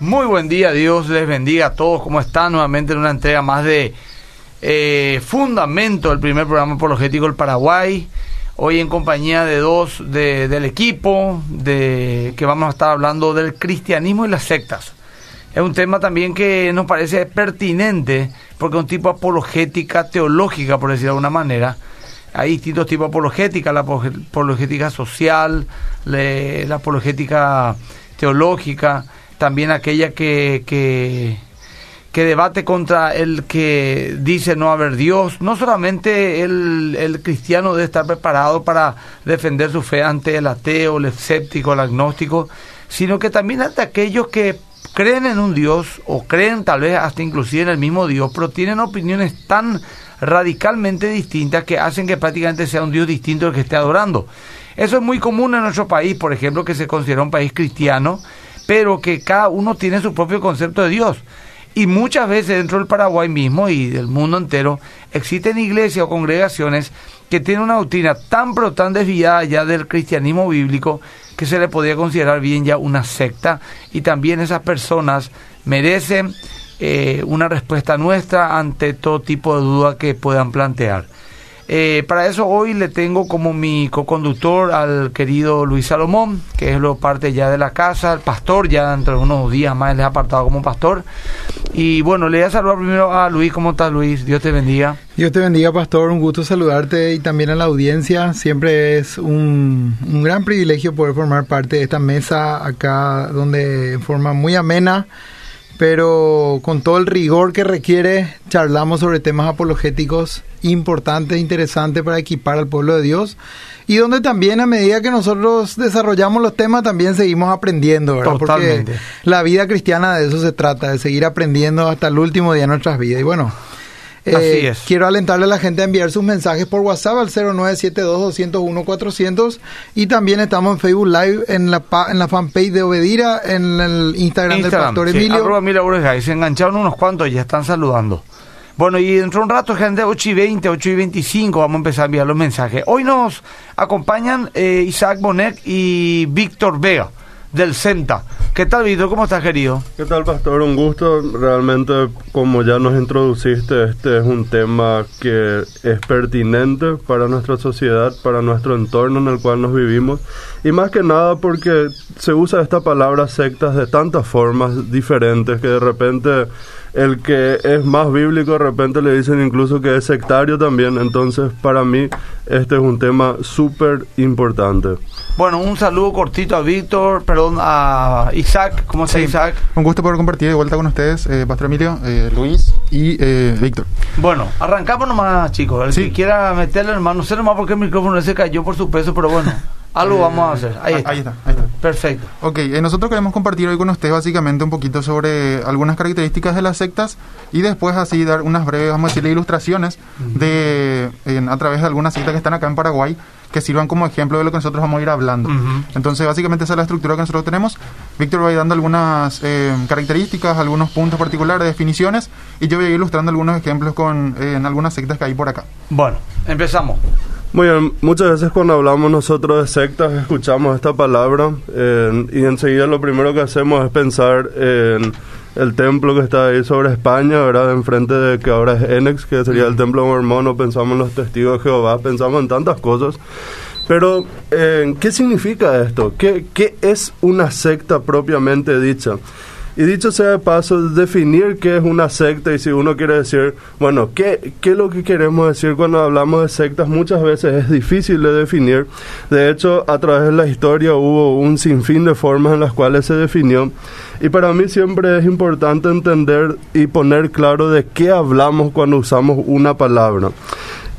Muy buen día, Dios les bendiga a todos. ¿Cómo están? Nuevamente en una entrega más de eh, Fundamento, el primer programa apologético del Paraguay. Hoy en compañía de dos de, del equipo, de que vamos a estar hablando del cristianismo y las sectas. Es un tema también que nos parece pertinente porque es un tipo apologética teológica, por decirlo de alguna manera. Hay distintos tipos de apologética, la apologética social, la apologética teológica también aquella que, que, debate contra el que dice no haber Dios. No solamente el, el, cristiano debe estar preparado para defender su fe ante el ateo, el escéptico, el agnóstico, sino que también ante aquellos que creen en un Dios o creen tal vez hasta inclusive en el mismo Dios, pero tienen opiniones tan radicalmente distintas que hacen que prácticamente sea un Dios distinto al que esté adorando. Eso es muy común en nuestro país, por ejemplo, que se considera un país cristiano, pero que cada uno tiene su propio concepto de Dios. Y muchas veces dentro del Paraguay mismo y del mundo entero existen iglesias o congregaciones que tienen una doctrina tan pero tan desviada ya del cristianismo bíblico que se le podría considerar bien ya una secta y también esas personas merecen eh, una respuesta nuestra ante todo tipo de duda que puedan plantear. Eh, para eso hoy le tengo como mi co-conductor al querido Luis Salomón, que es lo parte ya de la casa, el pastor, ya dentro de unos días más le ha apartado como pastor. Y bueno, le voy a saludar primero a Luis. ¿Cómo estás, Luis? Dios te bendiga. Dios te bendiga, pastor. Un gusto saludarte y también a la audiencia. Siempre es un, un gran privilegio poder formar parte de esta mesa acá, donde en forma muy amena pero con todo el rigor que requiere, charlamos sobre temas apologéticos importantes, interesantes para equipar al pueblo de Dios y donde también a medida que nosotros desarrollamos los temas también seguimos aprendiendo, ¿verdad? Porque la vida cristiana de eso se trata, de seguir aprendiendo hasta el último día de nuestras vidas. Y bueno, eh, quiero alentarle a la gente a enviar sus mensajes por WhatsApp al 0972-201-400 y también estamos en Facebook Live en la, en la fanpage de Obedira, en el Instagram, del Pastor Emilio. Arroba se engancharon unos cuantos y ya están saludando. Bueno, y dentro de un rato, gente, 8 y 20, 8 y 25, vamos a empezar a enviar los mensajes. Hoy nos acompañan eh, Isaac Bonet y Víctor Vega del CENTA. ¿Qué tal, Víctor? ¿Cómo estás, querido? ¿Qué tal, Pastor? Un gusto. Realmente, como ya nos introduciste, este es un tema que es pertinente para nuestra sociedad, para nuestro entorno en el cual nos vivimos. Y más que nada porque se usa esta palabra sectas de tantas formas diferentes que de repente el que es más bíblico de repente le dicen incluso que es sectario también. Entonces, para mí, este es un tema súper importante. Bueno, un saludo cortito a Víctor, perdón, a Isaac. ¿Cómo está Isaac? Un gusto poder compartir de vuelta con ustedes, eh, Pastor Emilio, eh, Luis y eh, Víctor. Bueno, arrancamos nomás, chicos. El que quiera meterle, hermano, no sé nomás por qué el micrófono se cayó por su peso, pero bueno. Algo eh, vamos a hacer. Ahí está. ahí está. Perfecto. Ok, eh, nosotros queremos compartir hoy con usted básicamente un poquito sobre algunas características de las sectas y después así dar unas breves, vamos a decirle, ilustraciones de a través de algunas sectas que están acá en Paraguay que sirvan como ejemplo de lo que nosotros vamos a ir hablando. Entonces, básicamente esa es la estructura que nosotros tenemos. Víctor va a ir dando algunas eh, características, algunos puntos particulares, definiciones, y yo voy a ir ilustrando algunos ejemplos con en algunas sectas que hay por acá. Bueno, empezamos. Muy bien, muchas veces cuando hablamos nosotros de sectas escuchamos esta palabra y enseguida lo primero que hacemos es pensar en el templo que está ahí sobre España, ¿verdad? Enfrente de que ahora es Enex, que sería el templo mormón, pensamos en los testigos de Jehová, pensamos en tantas cosas. Pero, ¿qué significa esto? ¿Qué, ¿Qué es una secta propiamente dicha? Y dicho sea de paso, definir qué es una secta y si uno quiere decir, bueno, ¿qué, ¿qué es lo que queremos decir cuando hablamos de sectas? Muchas veces es difícil de definir. De hecho, a través de la historia hubo un sinfín de formas en las cuales se definió. Y para mí siempre es importante entender y poner claro de qué hablamos cuando usamos una palabra.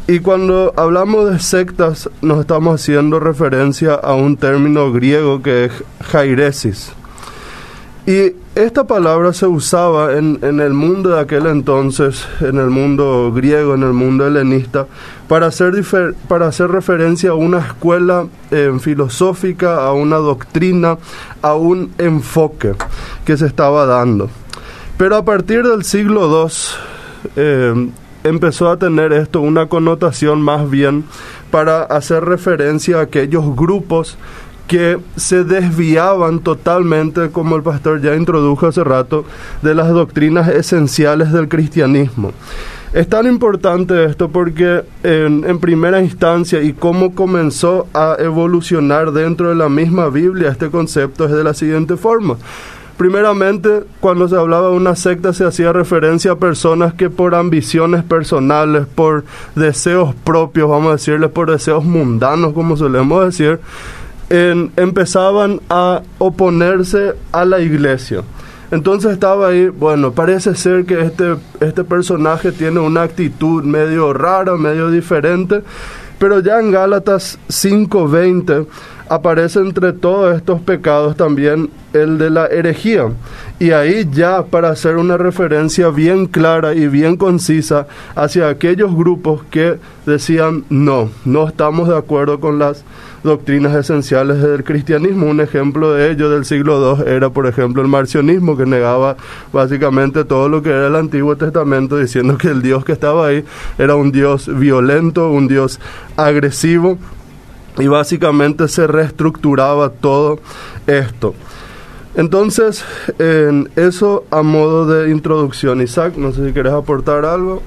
Y cuando hablamos de sectas, nos estamos haciendo referencia a un término griego que es jairesis. Y esta palabra se usaba en, en, el mundo de aquel entonces, en el mundo griego, en el mundo helenista, para hacer, para hacer referencia a una escuela eh, filosófica, a una doctrina, a un enfoque que se estaba dando. Pero a partir del siglo II eh, empezó a tener esto una connotación más bien para hacer referencia a aquellos grupos que se desviaban totalmente, como el pastor ya introdujo hace rato, de las doctrinas esenciales del cristianismo. Es tan importante esto porque en, primera instancia y cómo comenzó a evolucionar dentro de la misma Biblia este concepto es de la siguiente forma. Primeramente, cuando se hablaba de una secta se hacía referencia a personas que por ambiciones personales, por deseos propios, vamos a decirles, por deseos mundanos, como solemos decir, empezaban a oponerse a la iglesia. Entonces estaba ahí, bueno, parece ser que este, este personaje tiene una actitud medio rara, medio diferente, pero ya en Gálatas 5:20 aparece entre todos estos pecados también el de la herejía. Y ahí ya para hacer una referencia bien clara y bien concisa hacia aquellos grupos que decían no, no estamos de acuerdo con las doctrinas esenciales del cristianismo. Un ejemplo de ello del siglo II era, por ejemplo, el marcionismo, que negaba básicamente todo lo que era el Antiguo Testamento, diciendo que el Dios que estaba ahí era un Dios violento, un Dios agresivo, y básicamente se reestructuraba todo esto. Entonces, en eso a modo de introducción, Isaac, no sé si quieres aportar algo.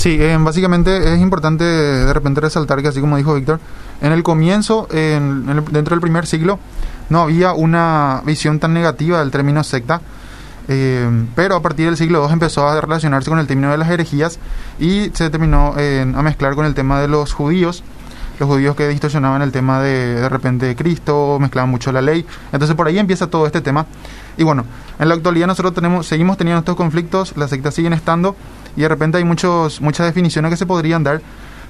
Sí, eh, básicamente es importante de repente resaltar que así como dijo Víctor, en el comienzo, en, en el, dentro del primer siglo, no había una visión tan negativa del término secta, eh, pero a partir del siglo II empezó a relacionarse con el término de las herejías y se terminó eh, a mezclar con el tema de los judíos, los judíos que distorsionaban el tema de de repente de Cristo, mezclaban mucho la ley, entonces por ahí empieza todo este tema. Y bueno, en la actualidad nosotros tenemos, seguimos teniendo estos conflictos, las sectas siguen estando y de repente hay muchos, muchas definiciones que se podrían dar,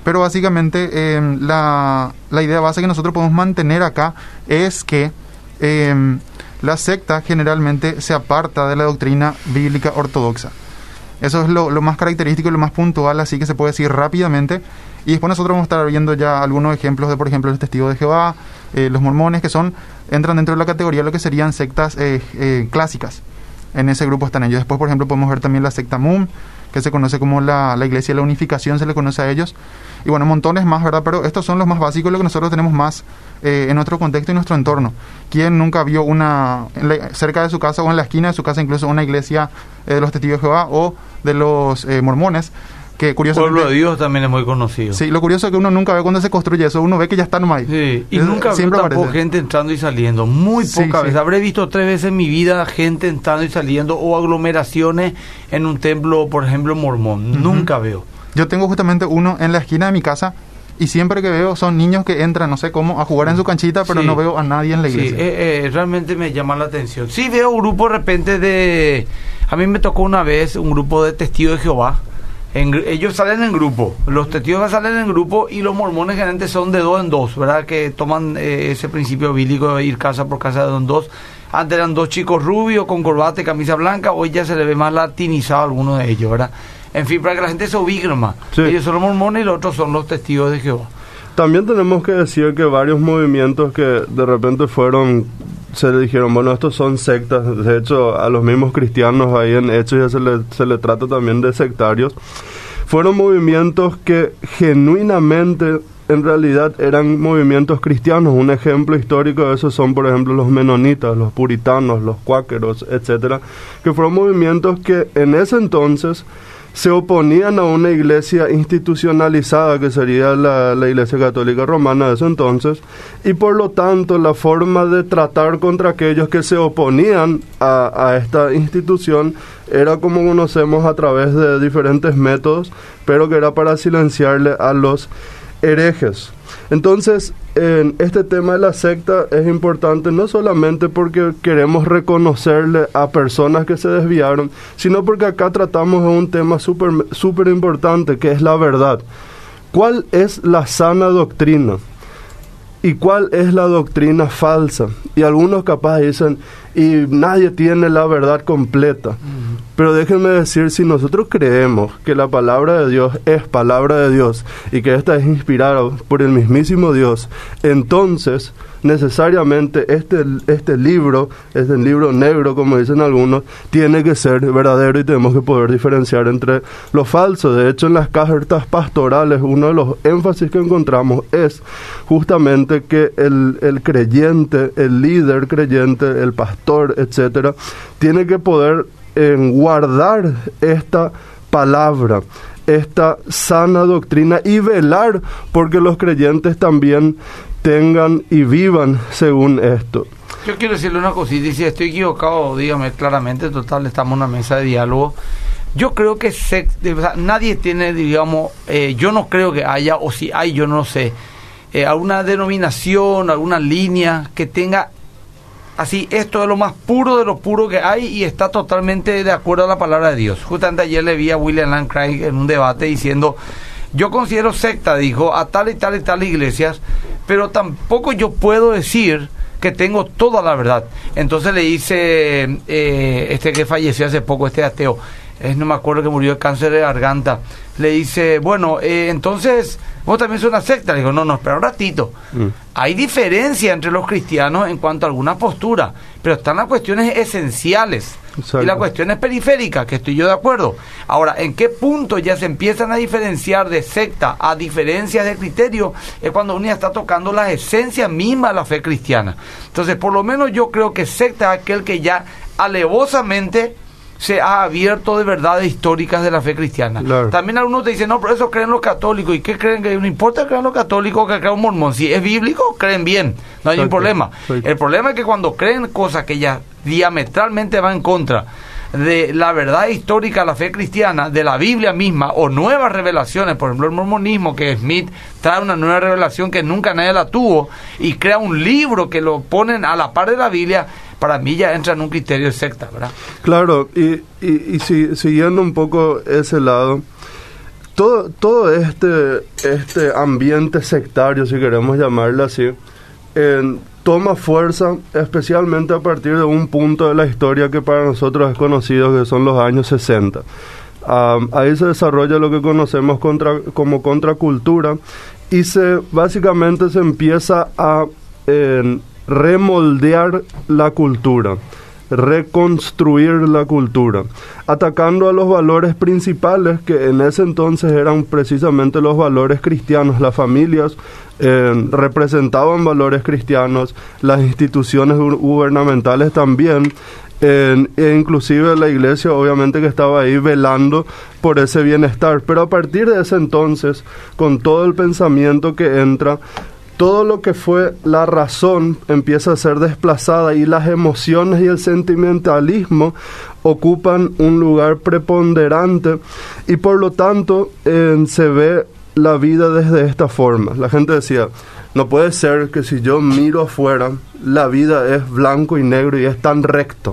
pero básicamente eh, la, la, idea base que nosotros podemos mantener acá es que eh, la secta generalmente se aparta de la doctrina bíblica ortodoxa. Eso es lo, lo más característico y lo más puntual, así que se puede decir rápidamente. Y después nosotros vamos a estar viendo ya algunos ejemplos de, por ejemplo, los testigos de Jehová, eh, los mormones, que son entran dentro de la categoría de lo que serían sectas eh, eh, clásicas. En ese grupo están ellos. Después, por ejemplo, podemos ver también la secta Mum, que se conoce como la, la Iglesia de la Unificación, se le conoce a ellos. Y bueno, montones más, ¿verdad? Pero estos son los más básicos, lo que nosotros tenemos más eh, en nuestro contexto y nuestro entorno. ¿Quién nunca vio una, la, cerca de su casa o en la esquina de su casa, incluso una iglesia eh, de los testigos de Jehová o de los eh, mormones? Que curiosamente, Pueblo de Dios también es muy conocido. Sí, lo curioso es que uno nunca ve cuando se construye eso, uno ve que ya está nomás ahí. Sí, y Es- nunca siempre veo tampoco aparece. gente entrando y saliendo. Muy Sí, poca sí. vez. Habré visto tres veces en mi vida gente entrando y saliendo o aglomeraciones en un templo, por ejemplo, mormón. Nunca veo. Yo tengo justamente uno en la esquina de mi casa y siempre que veo son niños que entran, no sé cómo, a jugar en su canchita, pero Sí. no veo a nadie en la Sí, iglesia. eh, eh, realmente me llama la atención. Sí, veo grupos de repente de... A mí me tocó una vez un grupo de testigos de Jehová. En ellos salen en grupo, los testigos salen en grupo y los mormones generalmente son de dos en dos, ¿verdad? Que toman eh, ese principio bíblico de ir casa por casa de dos en dos. Antes eran dos chicos rubios con corbata y camisa blanca, hoy ya se le ve más latinizado a alguno de ellos, ¿verdad? En fin, para que la gente se ubique nomás. Sí. Ellos son los mormones y los otros son los testigos de Jehová. También tenemos que decir que varios movimientos que de repente fueron, se le dijeron, bueno, estos son sectas. De hecho, a los mismos cristianos ahí en Hechos ya se le, se le trata también de sectarios. Fueron movimientos que genuinamente en realidad eran movimientos cristianos. Un ejemplo histórico de eso son, por ejemplo, los menonitas, los puritanos, los cuáqueros, etcétera, que fueron movimientos que en ese entonces se oponían a una iglesia institucionalizada que sería la, la iglesia católica romana de ese entonces y por lo tanto la forma de tratar contra aquellos que se oponían a, a esta institución era como conocemos a través de diferentes métodos pero que era para silenciarle a los herejes entonces, en este tema de la secta es importante no solamente porque queremos reconocerle a personas que se desviaron, sino porque acá tratamos de un tema súper súper importante que es la verdad. ¿Cuál es la sana doctrina? ¿Y cuál es la doctrina falsa? Y algunos capaz dicen, y nadie tiene la verdad completa. Pero déjenme decir, si nosotros creemos que la palabra de Dios es palabra de Dios y que esta es inspirada por el mismísimo Dios, entonces necesariamente este, este libro, este libro negro, como dicen algunos, tiene que ser verdadero y tenemos que poder diferenciar entre lo falso. De hecho, en las cartas pastorales, uno de los énfasis que encontramos es justamente que el, el creyente, el líder creyente, el pastor, etcétera, tiene que poder en guardar esta palabra, esta sana doctrina y velar porque los creyentes también tengan y vivan según esto. Yo quiero decirle una cosita si estoy equivocado, dígame claramente, total, estamos en una mesa de diálogo. Yo creo que nadie tiene, digamos, eh, yo no creo que haya, o si hay, yo no sé, eh, alguna denominación, alguna línea que tenga así, esto es lo más puro de lo puro que hay y está totalmente de acuerdo a la palabra de Dios. Justamente ayer le vi a William Lane Craig en un debate diciendo, yo considero secta, dijo, a tal y tal y tal iglesias, pero tampoco yo puedo decir que tengo toda la verdad. Entonces le dice eh, este que falleció hace poco, este ateo, es, no me acuerdo que murió de cáncer de garganta, le dice, bueno, eh, entonces, vos también sos una secta. Le digo, no, no, espera un ratito. Mm. Hay diferencia entre los cristianos en cuanto a alguna postura, pero están las cuestiones esenciales y las cuestiones periféricas, que estoy yo de acuerdo. Ahora, ¿en qué punto ya se empiezan a diferenciar de secta a diferencias de criterio? Es cuando uno ya está tocando la esencia misma de la fe cristiana. Entonces, por lo menos yo creo que secta es aquel que ya alevosamente se ha abierto de verdades históricas de la fe cristiana. También algunos te dicen, no, pero eso creen los católicos. ¿Y qué creen? que No importa que crean los católicos que crean un mormón. Si es bíblico, creen bien. No hay ningún problema. El problema es que cuando creen cosas que ya diametralmente van en contra de la verdad histórica la fe cristiana, de la Biblia misma, o nuevas revelaciones, por ejemplo el mormonismo, que Smith trae una nueva revelación que nunca nadie la tuvo, y crea un libro que lo ponen a la par de la Biblia, para mí ya entra en un criterio de secta, ¿verdad? Claro, y, y, siguiendo un poco ese lado, todo, todo este, este ambiente sectario, si queremos llamarlo así, toma fuerza especialmente a partir de un punto de la historia que para nosotros es conocido, que son los años 60. ahí se desarrolla lo que conocemos como contracultura y se básicamente se empieza a remoldear la cultura, reconstruir la cultura, atacando a los valores principales que en ese entonces eran precisamente los valores cristianos. Las familias eh, representaban valores cristianos, las instituciones gubernamentales también, e inclusive la iglesia obviamente que estaba ahí velando por ese bienestar. Pero a partir de ese entonces, con todo el pensamiento que entra, todo lo que fue la razón empieza a ser desplazada y las emociones y el sentimentalismo ocupan un lugar preponderante y por lo tanto se ve la vida desde esta forma. La gente decía, no puede ser que si yo miro afuera, la vida es blanco y negro y es tan recto.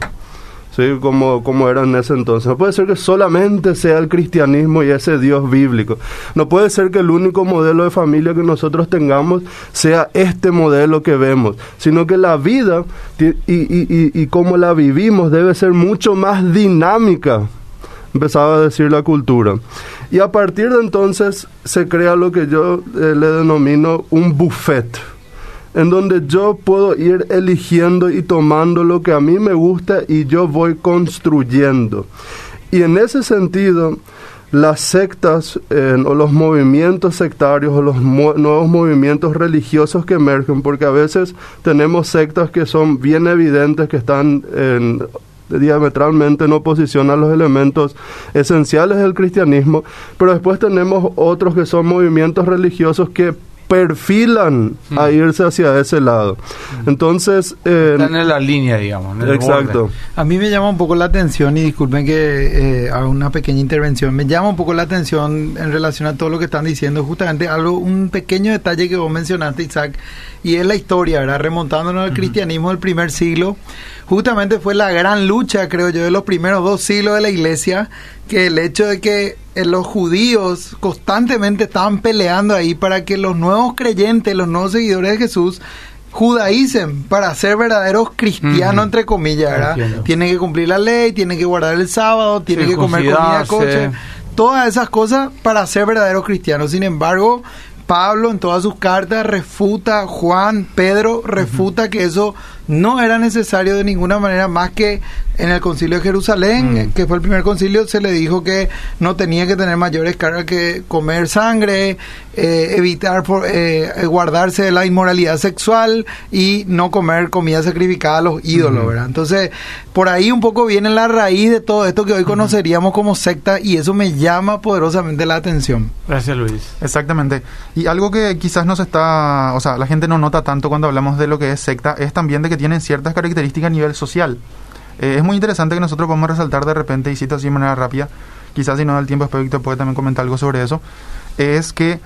¿sí? como, como era en ese entonces. No puede ser que solamente sea el cristianismo y ese Dios bíblico. No puede ser que el único modelo de familia que nosotros tengamos sea este modelo que vemos, sino que la vida y, y, y, y como la vivimos debe ser mucho más dinámica, empezaba a decir la cultura. Y a partir de entonces se crea lo que yo eh, le denomino un buffet en donde yo puedo ir eligiendo y tomando lo que a mí me gusta y yo voy construyendo. Y en ese sentido, las sectas o los movimientos sectarios o los nuevos movimientos religiosos que emergen, porque a veces tenemos sectas que son bien evidentes, que están diametralmente en oposición a los elementos esenciales del cristianismo, pero después tenemos otros que son movimientos religiosos que perfilan a hmm. irse hacia ese lado. Entonces... Eh, Están en la línea, digamos. exacto. A mí me llama un poco la atención, y disculpen que eh, haga una pequeña intervención, me llama un poco la atención en relación a todo lo que están diciendo, justamente algo, un pequeño detalle que vos mencionaste, Isaac, y es la historia, ¿verdad? Remontándonos al cristianismo del primer siglo justamente fue la gran lucha, creo yo, de los primeros dos siglos de la iglesia, que el hecho de que eh, los judíos constantemente estaban peleando ahí para que los nuevos creyentes, los nuevos seguidores de Jesús, judaísm para ser verdaderos cristianos, entre comillas, ¿verdad? Entiendo. Tienen que cumplir la ley, tienen que guardar el sábado, tienen que comer comida coche, todas esas cosas para ser verdaderos cristianos. Sin embargo, Pablo en todas sus cartas refuta, Juan, Pedro refuta que eso no era necesario de ninguna manera más que en el concilio de Jerusalén, Mm. que fue el primer concilio, se le dijo que no tenía que tener mayores cargas que comer sangre, eh, evitar por- eh, eh, guardarse de la inmoralidad sexual y no comer comida sacrificada a los ídolos, ¿verdad? Entonces, por ahí un poco viene la raíz de todo esto que hoy conoceríamos como secta y eso me llama poderosamente la atención. Gracias, Luis. Exactamente. Y algo que quizás nos está, o sea, la gente no nota tanto cuando hablamos de lo que es secta, es también de que tienen ciertas características a nivel social. Eh, es muy interesante que nosotros podamos resaltar de repente, y cito así de manera rápida, quizás si no da el tiempo, después Víctor puede también comentar algo sobre eso, es que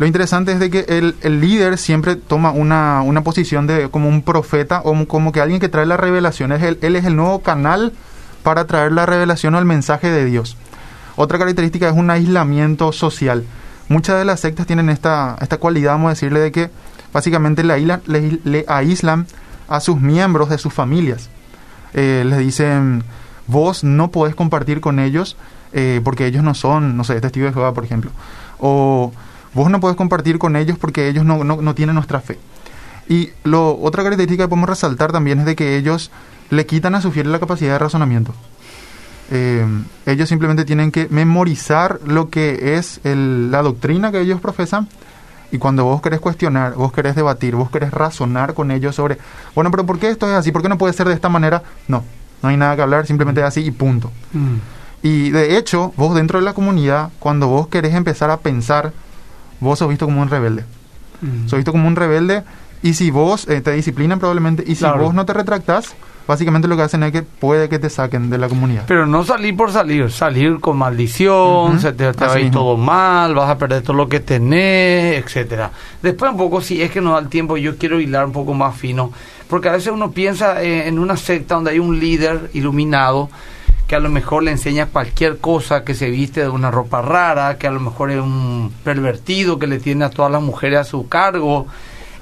lo interesante es de que el, líder siempre toma una, una posición de como un profeta o como que alguien que trae la revelación. El- él es el nuevo canal para traer la revelación o el mensaje de Dios. Otra característica es un aislamiento social. Muchas de las sectas tienen esta, esta cualidad, vamos a decirle, de que básicamente le, aíslan- le- le aíslan a sus miembros de sus familias. Eh, les dicen, vos no podés compartir con ellos eh, porque ellos no son, no sé, testigos de Jehová, por ejemplo. O vos no podés compartir con ellos porque ellos no, no, no tienen nuestra fe. Y lo, otra característica que podemos resaltar también es de que ellos le quitan a su fiel la capacidad de razonamiento. Eh, ellos simplemente tienen que memorizar lo que es el- la doctrina que ellos profesan y cuando vos querés cuestionar, vos querés debatir, vos querés razonar con ellos sobre, bueno, pero ¿por qué esto es así? ¿Por qué no puede ser de esta manera? No, no hay nada que hablar, simplemente es así y punto. Y de hecho, vos dentro de la comunidad, cuando vos querés empezar a pensar, vos sos visto como un rebelde. Sos visto como un rebelde y si vos eh, te disciplinan probablemente y si Claro. vos no te retractás, básicamente lo que hacen es que puede que te saquen de la comunidad. Pero no salir por salir, salir con maldición, Ujú, se te, te va a ir todo mal, vas a perder todo lo que tenés, etcétera. Después un poco, si es que nos da el tiempo, yo quiero hilar un poco más fino, porque a veces uno piensa eh, en una secta donde hay un líder iluminado que a lo mejor le enseña cualquier cosa, que se viste de una ropa rara, que a lo mejor es un pervertido que le tiene a todas las mujeres a su cargo.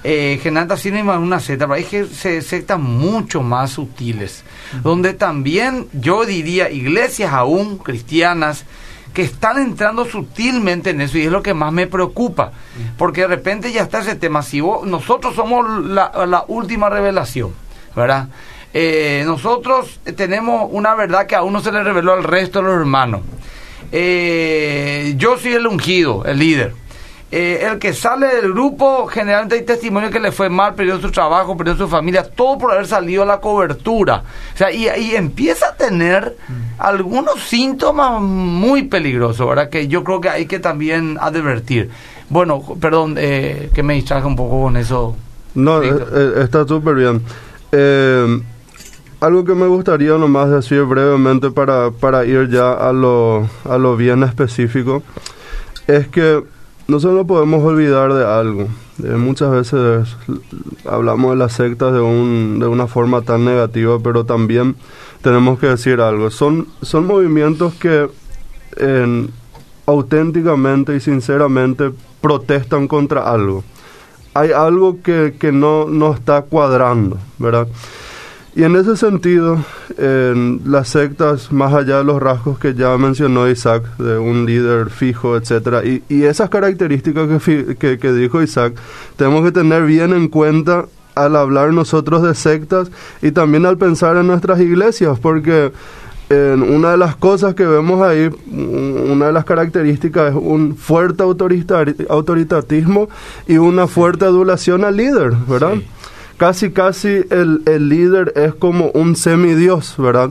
Eh, así no es una secta, pero hay que se- sectas mucho más sutiles, donde también yo diría iglesias aún cristianas que están entrando sutilmente en eso y es lo que más me preocupa, porque de repente ya está ese tema, si vos- nosotros somos la, la última revelación, ¿verdad? Eh, nosotros tenemos una verdad que aún no se le reveló al resto de los hermanos. Eh, yo soy el ungido, el líder. Eh, el que sale del grupo, generalmente hay testimonio que le fue mal, perdió su trabajo, perdió su familia, todo por haber salido a la cobertura. O sea, y, y empieza a tener algunos síntomas muy peligrosos, ¿verdad? Que yo creo que hay que también advertir. Bueno, perdón, eh, que me distraje un poco con eso. No, eh, eh, está súper bien. Algo que me gustaría nomás decir brevemente para, para ir ya a lo, a lo bien específico es que nosotros no podemos olvidar de algo. Eh, muchas veces hablamos de las sectas de, un, de una forma tan negativa, pero también tenemos que decir algo. Son, son movimientos que en- auténticamente y sinceramente protestan contra algo hay algo que, que no, no está cuadrando, ¿verdad? Y en ese sentido, en las sectas, más allá de los rasgos que ya mencionó Isaac, de un líder fijo, etcétera, y, y esas características que, que, que dijo Isaac, tenemos que tener bien en cuenta al hablar nosotros de sectas y también al pensar en nuestras iglesias, porque en una de las cosas que vemos ahí, un- una de las características es un fuerte autoritar- autoritatismo y una fuerte adulación al líder, ¿verdad? Casi, casi el, el líder es como un semidios, ¿verdad?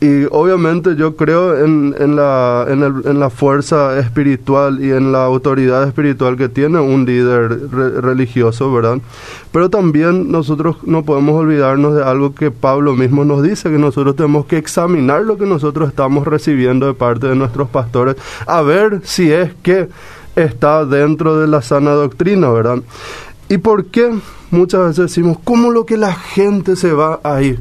Y obviamente yo creo en, en, la, en, el- en la fuerza espiritual y en la autoridad espiritual que tiene un líder re- religioso, ¿verdad? Pero también nosotros no podemos olvidarnos de algo que Pablo mismo nos dice, que nosotros tenemos que examinar lo que nosotros estamos recibiendo de parte de nuestros pastores, a ver si es que está dentro de la sana doctrina, ¿verdad? ¿Y por qué muchas veces decimos, cómo lo que la gente se va a ir?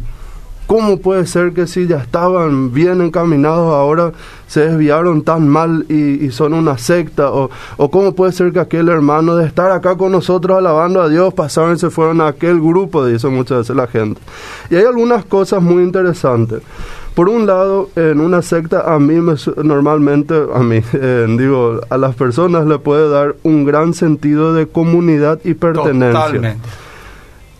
¿Cómo puede ser que si ya estaban bien encaminados ahora se desviaron tan mal y, son una secta? O, ¿O cómo puede ser que aquel hermano de estar acá con nosotros alabando a Dios pasaron y se fueron a aquel grupo? Dice muchas veces la gente. Y hay algunas cosas muy interesantes. Por un lado, en una secta a mí me, normalmente, a mí, eh, digo, a las personas le puede dar un gran sentido de comunidad y pertenencia. Totalmente.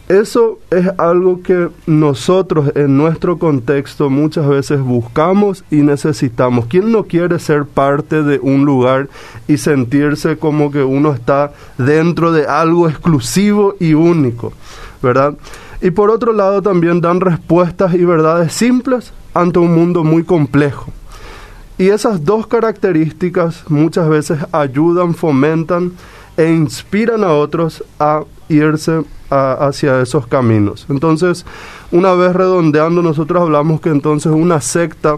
Eso es algo que nosotros en nuestro contexto muchas veces buscamos y necesitamos. ¿Quién no quiere ser parte de un lugar y sentirse como que uno está dentro de algo exclusivo y único? ¿Verdad? Y por otro lado también dan respuestas y verdades simples ante un mundo muy complejo. Y esas dos características muchas veces ayudan, fomentan e inspiran a otros a irse hacia esos caminos. Entonces, una vez redondeando, nosotros hablamos que entonces una secta,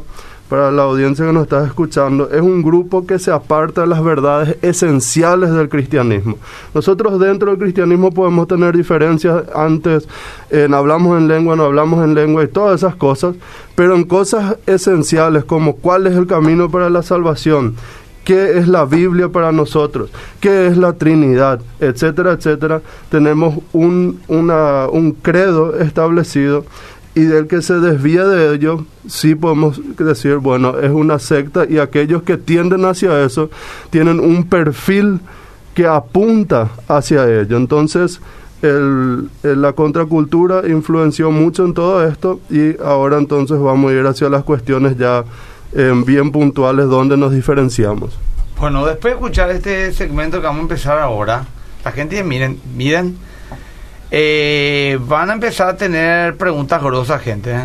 para la audiencia que nos está escuchando, es un grupo que se aparta de las verdades esenciales del cristianismo. Nosotros dentro del cristianismo podemos tener diferencias antes, en hablamos en lengua, no hablamos en lengua y todas esas cosas, pero en cosas esenciales como cuál es el camino para la salvación, qué es la Biblia para nosotros, qué es la Trinidad, etcétera, etcétera, tenemos un, un credo establecido y del que se desvía de ello, sí podemos decir, bueno, es una secta y aquellos que tienden hacia eso tienen un perfil que apunta hacia ello. Entonces, el- la contracultura influenció mucho en todo esto y ahora entonces vamos a ir hacia las cuestiones ya eh, bien puntuales donde nos diferenciamos. Bueno, después de escuchar este segmento que vamos a empezar ahora, la gente, miren, miren, eh, van a empezar a tener preguntas grosas, gente, ¿eh?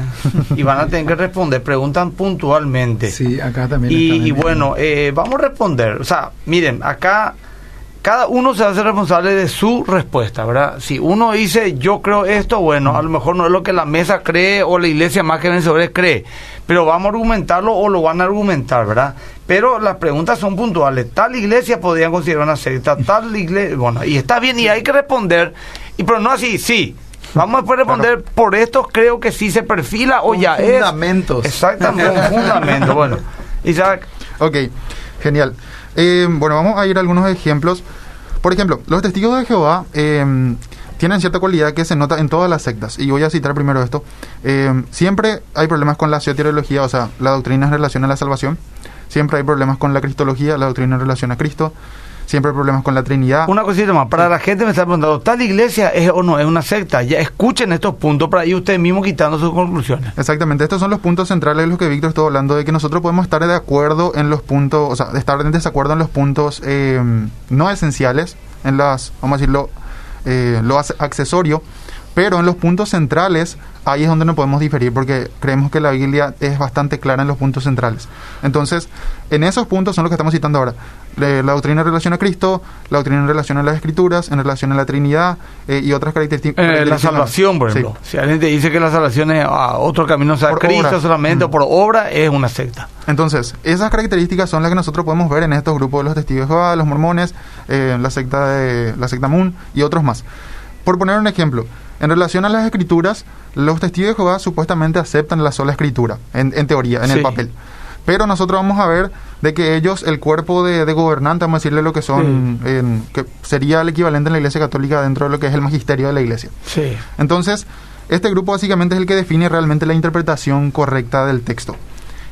y van a tener que responder, preguntan puntualmente. Sí, acá también. Y, bueno, eh, vamos a responder. O sea, miren, acá cada uno se hace responsable de su respuesta, ¿verdad? Si uno dice yo creo esto, bueno, a lo mejor no es lo que la mesa cree o la iglesia más que vencedores cree, pero vamos a argumentarlo o lo van a argumentar, ¿verdad? Pero las preguntas son puntuales. Tal iglesia podrían considerar una secta, tal iglesia, bueno, y está bien y hay que responder, pero no así, sí. Vamos a después responder, por esto creo que sí se perfila o Con ya es. fundamentos. Exactamente, con fundamentos. Bueno, Isaac. Ok, genial. Eh, bueno, vamos a ir a algunos ejemplos. Por ejemplo, los testigos de Jehová eh, tienen cierta cualidad que se nota en todas las sectas. Y voy a citar primero esto. Eh, siempre hay problemas con la soteriología, o sea, la doctrina en relación a la salvación. Siempre hay problemas con la cristología, la doctrina en relación a Cristo. Siempre hay problemas con la Trinidad. Una cosita más, para la gente me está preguntando, ¿tal iglesia es o no es una secta? Ya escuchen estos puntos para ir ustedes mismos quitando sus conclusiones. Exactamente, estos son los puntos centrales de los que Víctor estuvo hablando, de que nosotros podemos estar de acuerdo en los puntos, o sea, estar en desacuerdo en los puntos eh, no esenciales, en las, vamos a decirlo, eh, lo ac- accesorio, pero en los puntos centrales, ahí es donde no podemos diferir, porque creemos que la Biblia es bastante clara en los puntos centrales. Entonces, en esos puntos son los que estamos citando ahora. Le- La doctrina en relación a Cristo, la doctrina en relación a las Escrituras, en relación a la Trinidad eh, y otras características. Eh, la salvación, por Sí. ejemplo. Si alguien te dice que la salvación es a otro camino, o sea, Por Cristo obra. solamente o Mm. por obra, es una secta. Entonces, esas características son las que nosotros podemos ver en estos grupos de los testigos de Jehová, los mormones, eh, la secta de la secta Moon y otros más. Por poner un ejemplo, en relación a las escrituras, los testigos de Jehová supuestamente aceptan la sola escritura, en, en teoría, en Sí. el papel. Pero nosotros vamos a ver de que ellos, el cuerpo de, de gobernante, vamos a decirle lo que son, en- que sería el equivalente en la Iglesia Católica dentro de lo que es el magisterio de la Iglesia. Sí. Entonces, este grupo básicamente es el que define realmente la interpretación correcta del texto.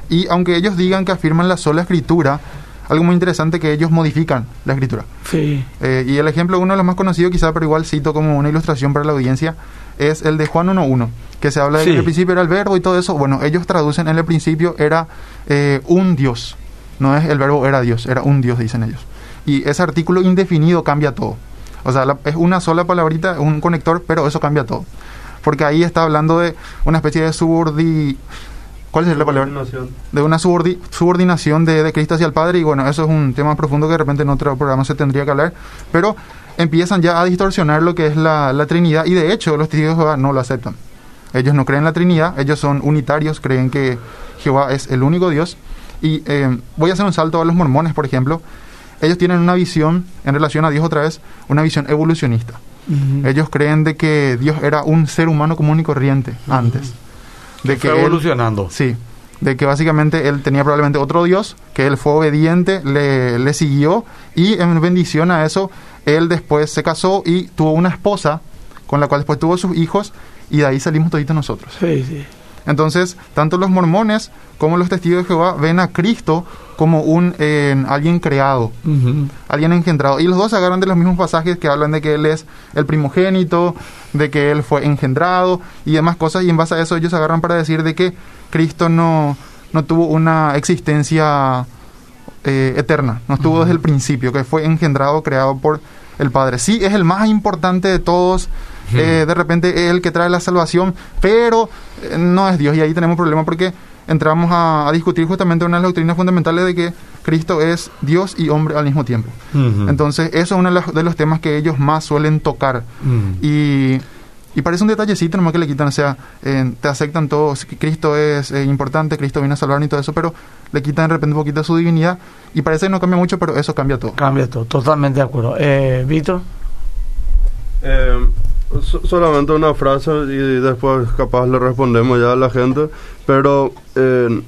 Y aunque ellos digan que afirman la sola escritura, algo muy interesante que ellos modifican la escritura. Sí. Eh, y el ejemplo, uno de los más conocidos quizá, pero igual cito como una ilustración para la audiencia, es el de Juan 1.1, que se habla de Sí. que en el principio era el verbo y todo eso. Bueno, ellos traducen en el principio era eh, un Dios. No es el verbo era Dios, era un Dios, dicen ellos. Y ese artículo indefinido cambia todo. O sea, la- es una sola palabrita, un conector, pero eso cambia todo. Porque ahí está hablando de una especie de subordi... ¿Cuál es la palabra? de una subordi- subordinación de, de Cristo hacia el Padre y bueno, eso es un tema profundo que de repente en otro programa se tendría que hablar, pero empiezan ya a distorsionar lo que es la, la Trinidad y de hecho los testigos de Jehová no lo aceptan. Ellos no creen en la Trinidad, ellos son unitarios, creen que Jehová es el único Dios y eh, voy a hacer un salto a los mormones, por ejemplo. Ellos tienen una visión en relación a Dios otra vez, una visión evolucionista. Ellos creen de que Dios era un ser humano común y corriente antes. De que Fue él- evolucionando. Sí, de que básicamente él tenía probablemente otro Dios, que él fue obediente, le, le siguió y en bendición a eso, él después se casó y tuvo una esposa con la cual después tuvo sus hijos y de ahí salimos toditos nosotros. Sí, sí. Entonces, tanto los mormones como los testigos de Jehová ven a Cristo como un eh, alguien creado, alguien engendrado. Y los dos se agarran de los mismos pasajes que hablan de que él es el primogénito, de que él fue engendrado y demás cosas. Y en base a eso ellos agarran para decir de que Cristo no, no tuvo una existencia eh, eterna, no estuvo desde el principio, que fue engendrado, creado por el Padre. Sí, es el más importante de todos. eh, de repente es el que trae la salvación, pero eh, no es Dios. Y ahí tenemos problema porque entramos a, a discutir justamente una de las doctrinas fundamentales de que Cristo es Dios y hombre al mismo tiempo. Entonces, eso es uno de los, de los temas que ellos más suelen tocar. Y, y parece un detallecito nomás que le quitan, o sea, eh, te aceptan todos, que Cristo es eh, importante, Cristo viene a salvar y todo eso, pero le quitan de repente un poquito su divinidad y parece que no cambia mucho, pero eso cambia todo. Cambia todo, totalmente de acuerdo. Eh, Víctor. So- solamente una frase y después capaz le respondemos ya a la gente, pero eh,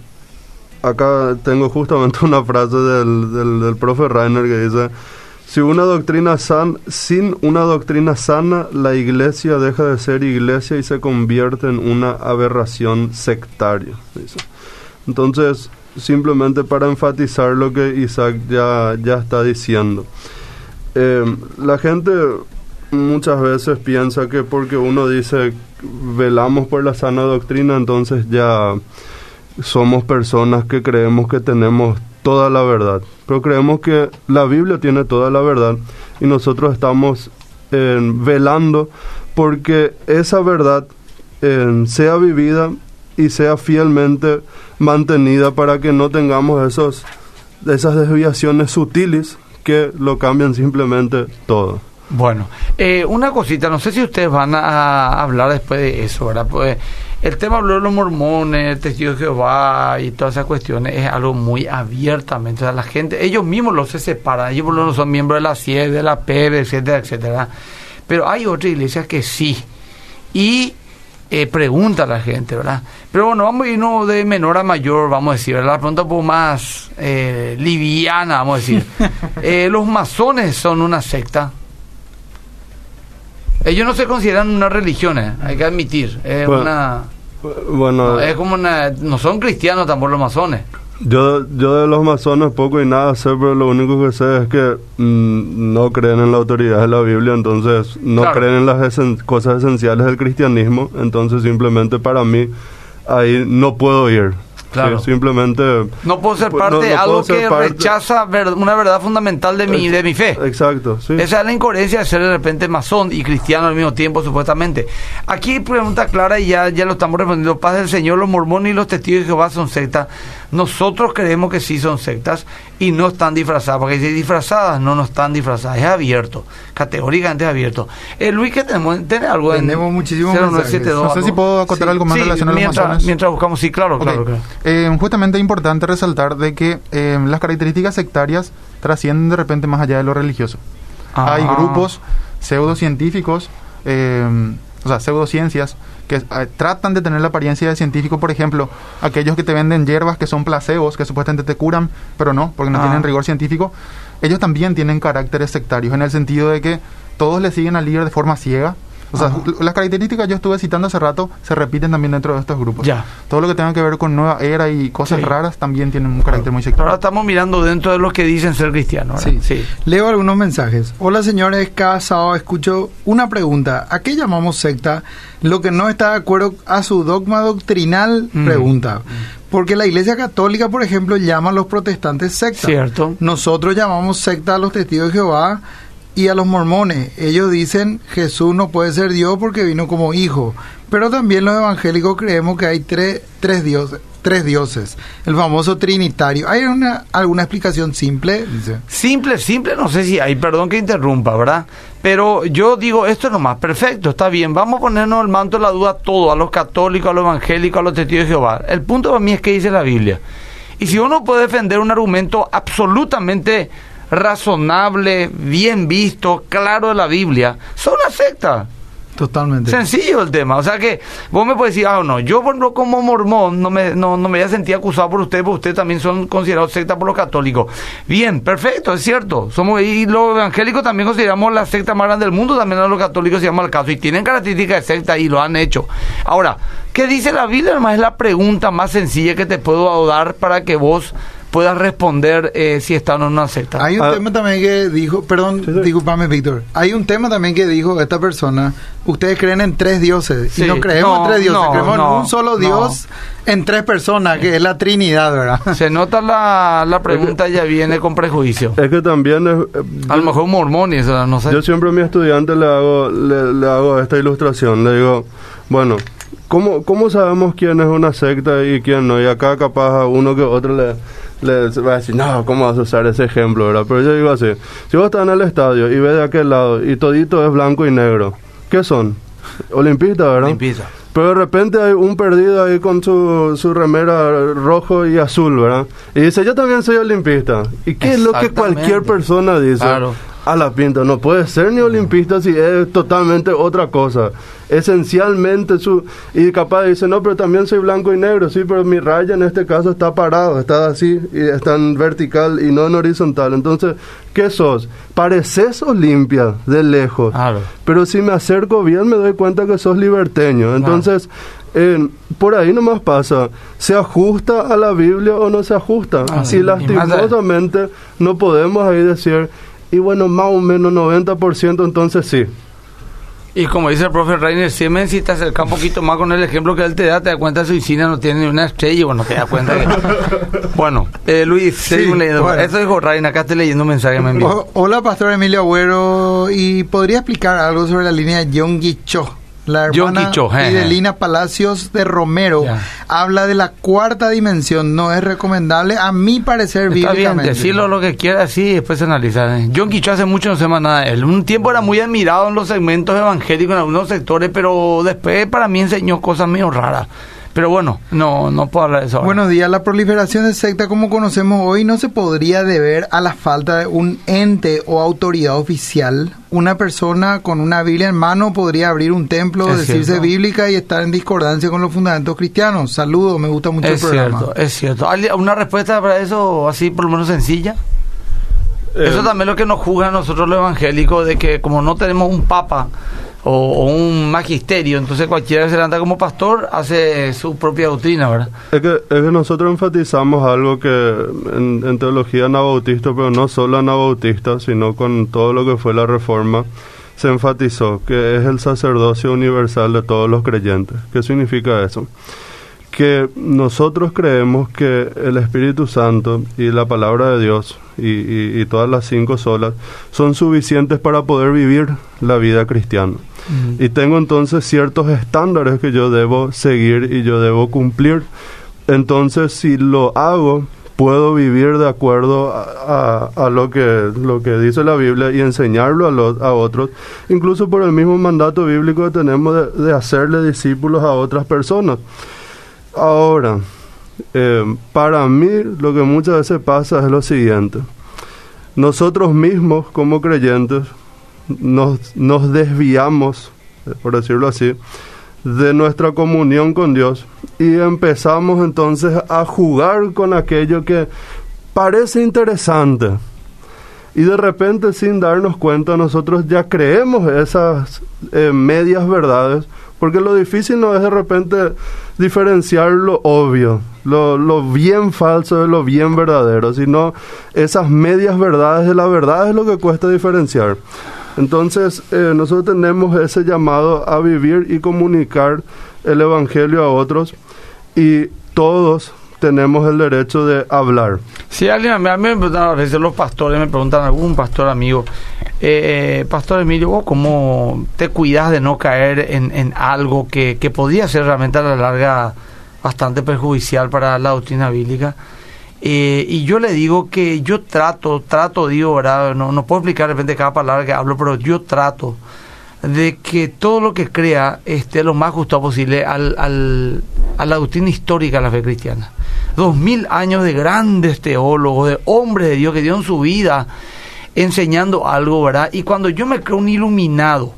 acá tengo justamente una frase del, del, profe Rainer que dice, si una doctrina san, sin una doctrina sana, la iglesia deja de ser iglesia y se convierte en una aberración sectaria. Entonces, simplemente para enfatizar lo que Isaac ya, ya está diciendo. Eh, la gente muchas veces piensa que porque uno dice velamos por la sana doctrina, entonces ya somos personas que creemos que tenemos toda la verdad. Pero creemos que la Biblia tiene toda la verdad y nosotros estamos eh, velando porque esa verdad eh, sea vivida y sea fielmente mantenida para que no tengamos esos esas desviaciones sutiles que lo cambian simplemente todo. Bueno, eh, una cosita, no sé si ustedes van a hablar después de eso, ¿verdad? Pues el tema habló de los mormones, testigos de Jehová y todas esas cuestiones es algo muy abiertamente. O sea, la gente, ellos mismos los se separan, ellos por lo menos son miembros de la CIE, de la PEB, etcétera, etcétera. Pero hay otras iglesias que sí. Y eh, pregunta a la gente, ¿verdad? Pero bueno, vamos a irnos de menor a mayor, vamos a decir, ¿verdad? La pregunta un poco más eh, liviana, vamos a decir. Eh, los masones son una secta. Ellos no se consideran una religión, eh, hay que admitir. Es Bueno, una. Bueno, no, es como una. No son cristianos tampoco los masones. yo, yo de los masones poco y nada sé, pero lo único que sé es que mm, no creen en la autoridad de la Biblia, entonces no Claro. creen en las esen- cosas esenciales del cristianismo, entonces simplemente para mí ahí no puedo ir. Claro. Simplemente... No puedo ser Pues, parte no- de algo que parte- rechaza ver- una verdad fundamental de mi, de mi fe. Exacto, sí. Esa es la incoherencia de ser de repente masón y cristiano al mismo tiempo, supuestamente. Aquí pregunta clara y ya, ya lo estamos respondiendo. Paz del Señor, los mormones y los testigos de Jehová son sectas. Nosotros creemos que sí son sectas y no están disfrazadas, porque si disfrazadas no, no están disfrazadas. Es abierto, categóricamente abierto. Eh, Luis, ¿qué tenemos? ¿Tiene algo en Tenemos muchísimos 0972, No sé si puedo acotar algo más en Sí, relación a los mientras, masones. mientras buscamos, sí, claro, claro, claro. Eh, justamente es importante resaltar de que eh, las características sectarias trascienden de repente más allá de lo religioso. Hay Ah. grupos pseudocientíficos, eh, o sea, pseudociencias, que eh, tratan de tener la apariencia de científico, por ejemplo, aquellos que te venden hierbas que son placebos, que supuestamente te curan, pero no, porque no Ah. tienen rigor científico. Ellos también tienen caracteres sectarios, en el sentido de que todos le siguen al líder de forma ciega. O sea, Ajá. las características que yo estuve citando hace rato se repiten también dentro de estos grupos. Ya. Todo lo que tenga que ver con nueva era y cosas Sí. raras también tienen un carácter muy sectario. ahora estamos mirando dentro de los que dicen ser cristianos. ¿verdad? Sí. Leo algunos mensajes. Hola señores, cada sábado escucho una pregunta. ¿A qué llamamos secta? Lo que no está de acuerdo a su dogma doctrinal, Mm. pregunta. Porque la Iglesia Católica, por ejemplo, llama a los protestantes secta. Cierto. Nosotros llamamos secta a los testigos de Jehová y a los mormones. Ellos dicen Jesús no puede ser Dios porque vino como hijo. Pero también los evangélicos creemos que hay tres, tres dioses. Tres dioses, el famoso trinitario. ¿Hay una, alguna explicación simple? Simple, simple, no sé si hay, perdón que interrumpa, ¿verdad? Pero yo digo, esto es lo más perfecto, está bien, vamos a ponernos el manto de la duda a todo, a los católicos, a los evangélicos, a los testigos de Jehová. El punto para mí es que dice la Biblia. Y si uno puede defender un argumento absolutamente razonable, bien visto, claro de la Biblia, son una secta. Totalmente. Sencillo el tema. O sea que vos me puedes decir, ah, no, yo por ejemplo como mormón no me, no, no me voy a sentir acusado por usted, porque ustedes también son considerados secta por los católicos. Bien, perfecto, es cierto. Somos, y los evangélicos también consideramos la secta más grande del mundo, también a los católicos se llama el caso. Y tienen características de secta y lo han hecho. Ahora, ¿qué dice la Biblia? Además es la pregunta más sencilla que te puedo dar para que vos puedas responder eh, si están en una secta. Hay un Ah. tema también que dijo, perdón, Sí, sí. discúlpame Víctor, hay un tema también que dijo esta persona, ustedes creen en tres dioses Sí. y no creemos No, en tres dioses, no, creemos no, en un solo no. Dios en tres personas, que es la Trinidad, ¿verdad? Se nota la, la pregunta ya viene con prejuicio. Es que también es, eh, A lo mejor un mormón y eso, no sé. Yo siempre a mi estudiante le hago, le, le hago esta ilustración. Le digo, bueno, ¿cómo, ¿cómo sabemos quién es una secta y quién no? Y acá capaz a uno que otro le, le va a decir, no, ¿cómo vas a usar ese ejemplo? ¿verdad? Pero yo digo así, si vos estás en el estadio y ves de aquel lado y todito es blanco y negro, ¿qué son? Olimpistas, ¿verdad? Limpieza. Pero de repente hay un perdido ahí con su, su remera rojo y azul, ¿verdad? Y dice, yo también soy olimpista. ¿Y qué es lo que cualquier persona dice? Claro. A la pinta, no puede ser ni olimpista si es totalmente otra cosa. Esencialmente su... Y capaz dice, no, pero también soy blanco y negro, sí, pero mi raya en este caso está parado, está así, y está en vertical y no en horizontal. Entonces, ¿qué sos? Pareces Olimpia de lejos. Claro. Pero si me acerco bien me doy cuenta que sos liberteño. Entonces, eh, por ahí nomás pasa. ¿Se ajusta a la Biblia o no se ajusta? Ah, de- lastimosamente no podemos ahí decir, y bueno, más o menos 90% entonces sí. Y como dice el profe Reiner, siempre si te acercas un poquito más con el ejemplo que él te da, te das cuenta que su no tiene ni una estrella y bueno, te das cuenta que... bueno, eh, Luis, seguimos leyendo. bueno. Eso dijo Reiner, acá estoy leyendo un mensaje que me envió. Hola, Pastor Emilio Agüero, y podría explicar algo sobre la línea de John Guicho. La hermana. Fidelina Palacios de Romero habla de la cuarta dimensión. No es recomendable, a mi parecer, Está bien, decirlo lo que quiera así y después se analiza. ¿eh? John Quicho hace mucho no se más nada de él. Un tiempo era muy admirado en los segmentos evangélicos en algunos sectores, pero después para mí enseñó cosas medio raras. Pero bueno, no, no puedo hablar de eso. Buenos días. La proliferación de secta como conocemos hoy no se podría deber a la falta de un ente o autoridad oficial. Una persona con una Biblia en mano podría abrir un templo, Es decirse cierto. bíblica y estar en discordancia con los fundamentos cristianos. Saludos, me gusta mucho es el programa. cierto, es cierto. ¿Alguien- ¿Una respuesta para eso así por lo menos sencilla? Eso Eh, también es lo que nos juzga a nosotros los evangélicos, de que como no tenemos un papa o, un magisterio, entonces cualquiera que se levanta como pastor hace su propia doctrina, ¿verdad? Es que, es que nosotros enfatizamos algo que en, en teología anabautista, pero no solo anabautista, sino con todo lo que fue la reforma, se enfatizó que es el sacerdocio universal de todos los creyentes. ¿Qué significa eso? Que nosotros creemos que el Espíritu Santo y la palabra de Dios y, y- y todas las cinco solas son suficientes para poder vivir la vida cristiana. Y tengo entonces ciertos estándares que yo debo seguir y yo debo cumplir. Entonces, si lo hago, puedo vivir de acuerdo a, a- a lo, que, lo que dice la Biblia y enseñarlo a, los- a otros, incluso por el mismo mandato bíblico que tenemos de, de hacerle discípulos a otras personas. Ahora, eh, para mí lo que muchas veces pasa es lo siguiente. Nosotros mismos como creyentes nos, nos desviamos, eh, por decirlo así, de nuestra comunión con Dios y empezamos entonces a jugar con aquello que parece interesante. Y de repente, sin darnos cuenta, nosotros ya creemos esas eh, medias verdades, porque lo difícil no es de repente diferenciar lo obvio, lo, bien falso de lo bien verdadero, sino esas medias verdades de la verdad es lo que cuesta diferenciar. Entonces, eh, nosotros tenemos ese llamado a vivir y comunicar el Evangelio a otros y todos tenemos el derecho de hablar. Si alguien, a mí me preguntan a veces los pastores, me preguntan algún pastor amigo, eh, Pastor Emilio, ¿vos cómo te cuidas de no caer en, en algo que, que podría ser realmente a la larga bastante perjudicial para la doctrina bíblica? Eh, y yo le digo que yo trato, trato, digo, ¿verdad? No, no puedo explicar de repente cada palabra que hablo, pero yo trato de que todo lo que crea esté lo más justo posible al, al- a la doctrina histórica de la fe cristiana. Dos mil años de grandes teólogos, de hombres de Dios que dieron su vida enseñando algo, ¿verdad? Y cuando yo me creo un iluminado,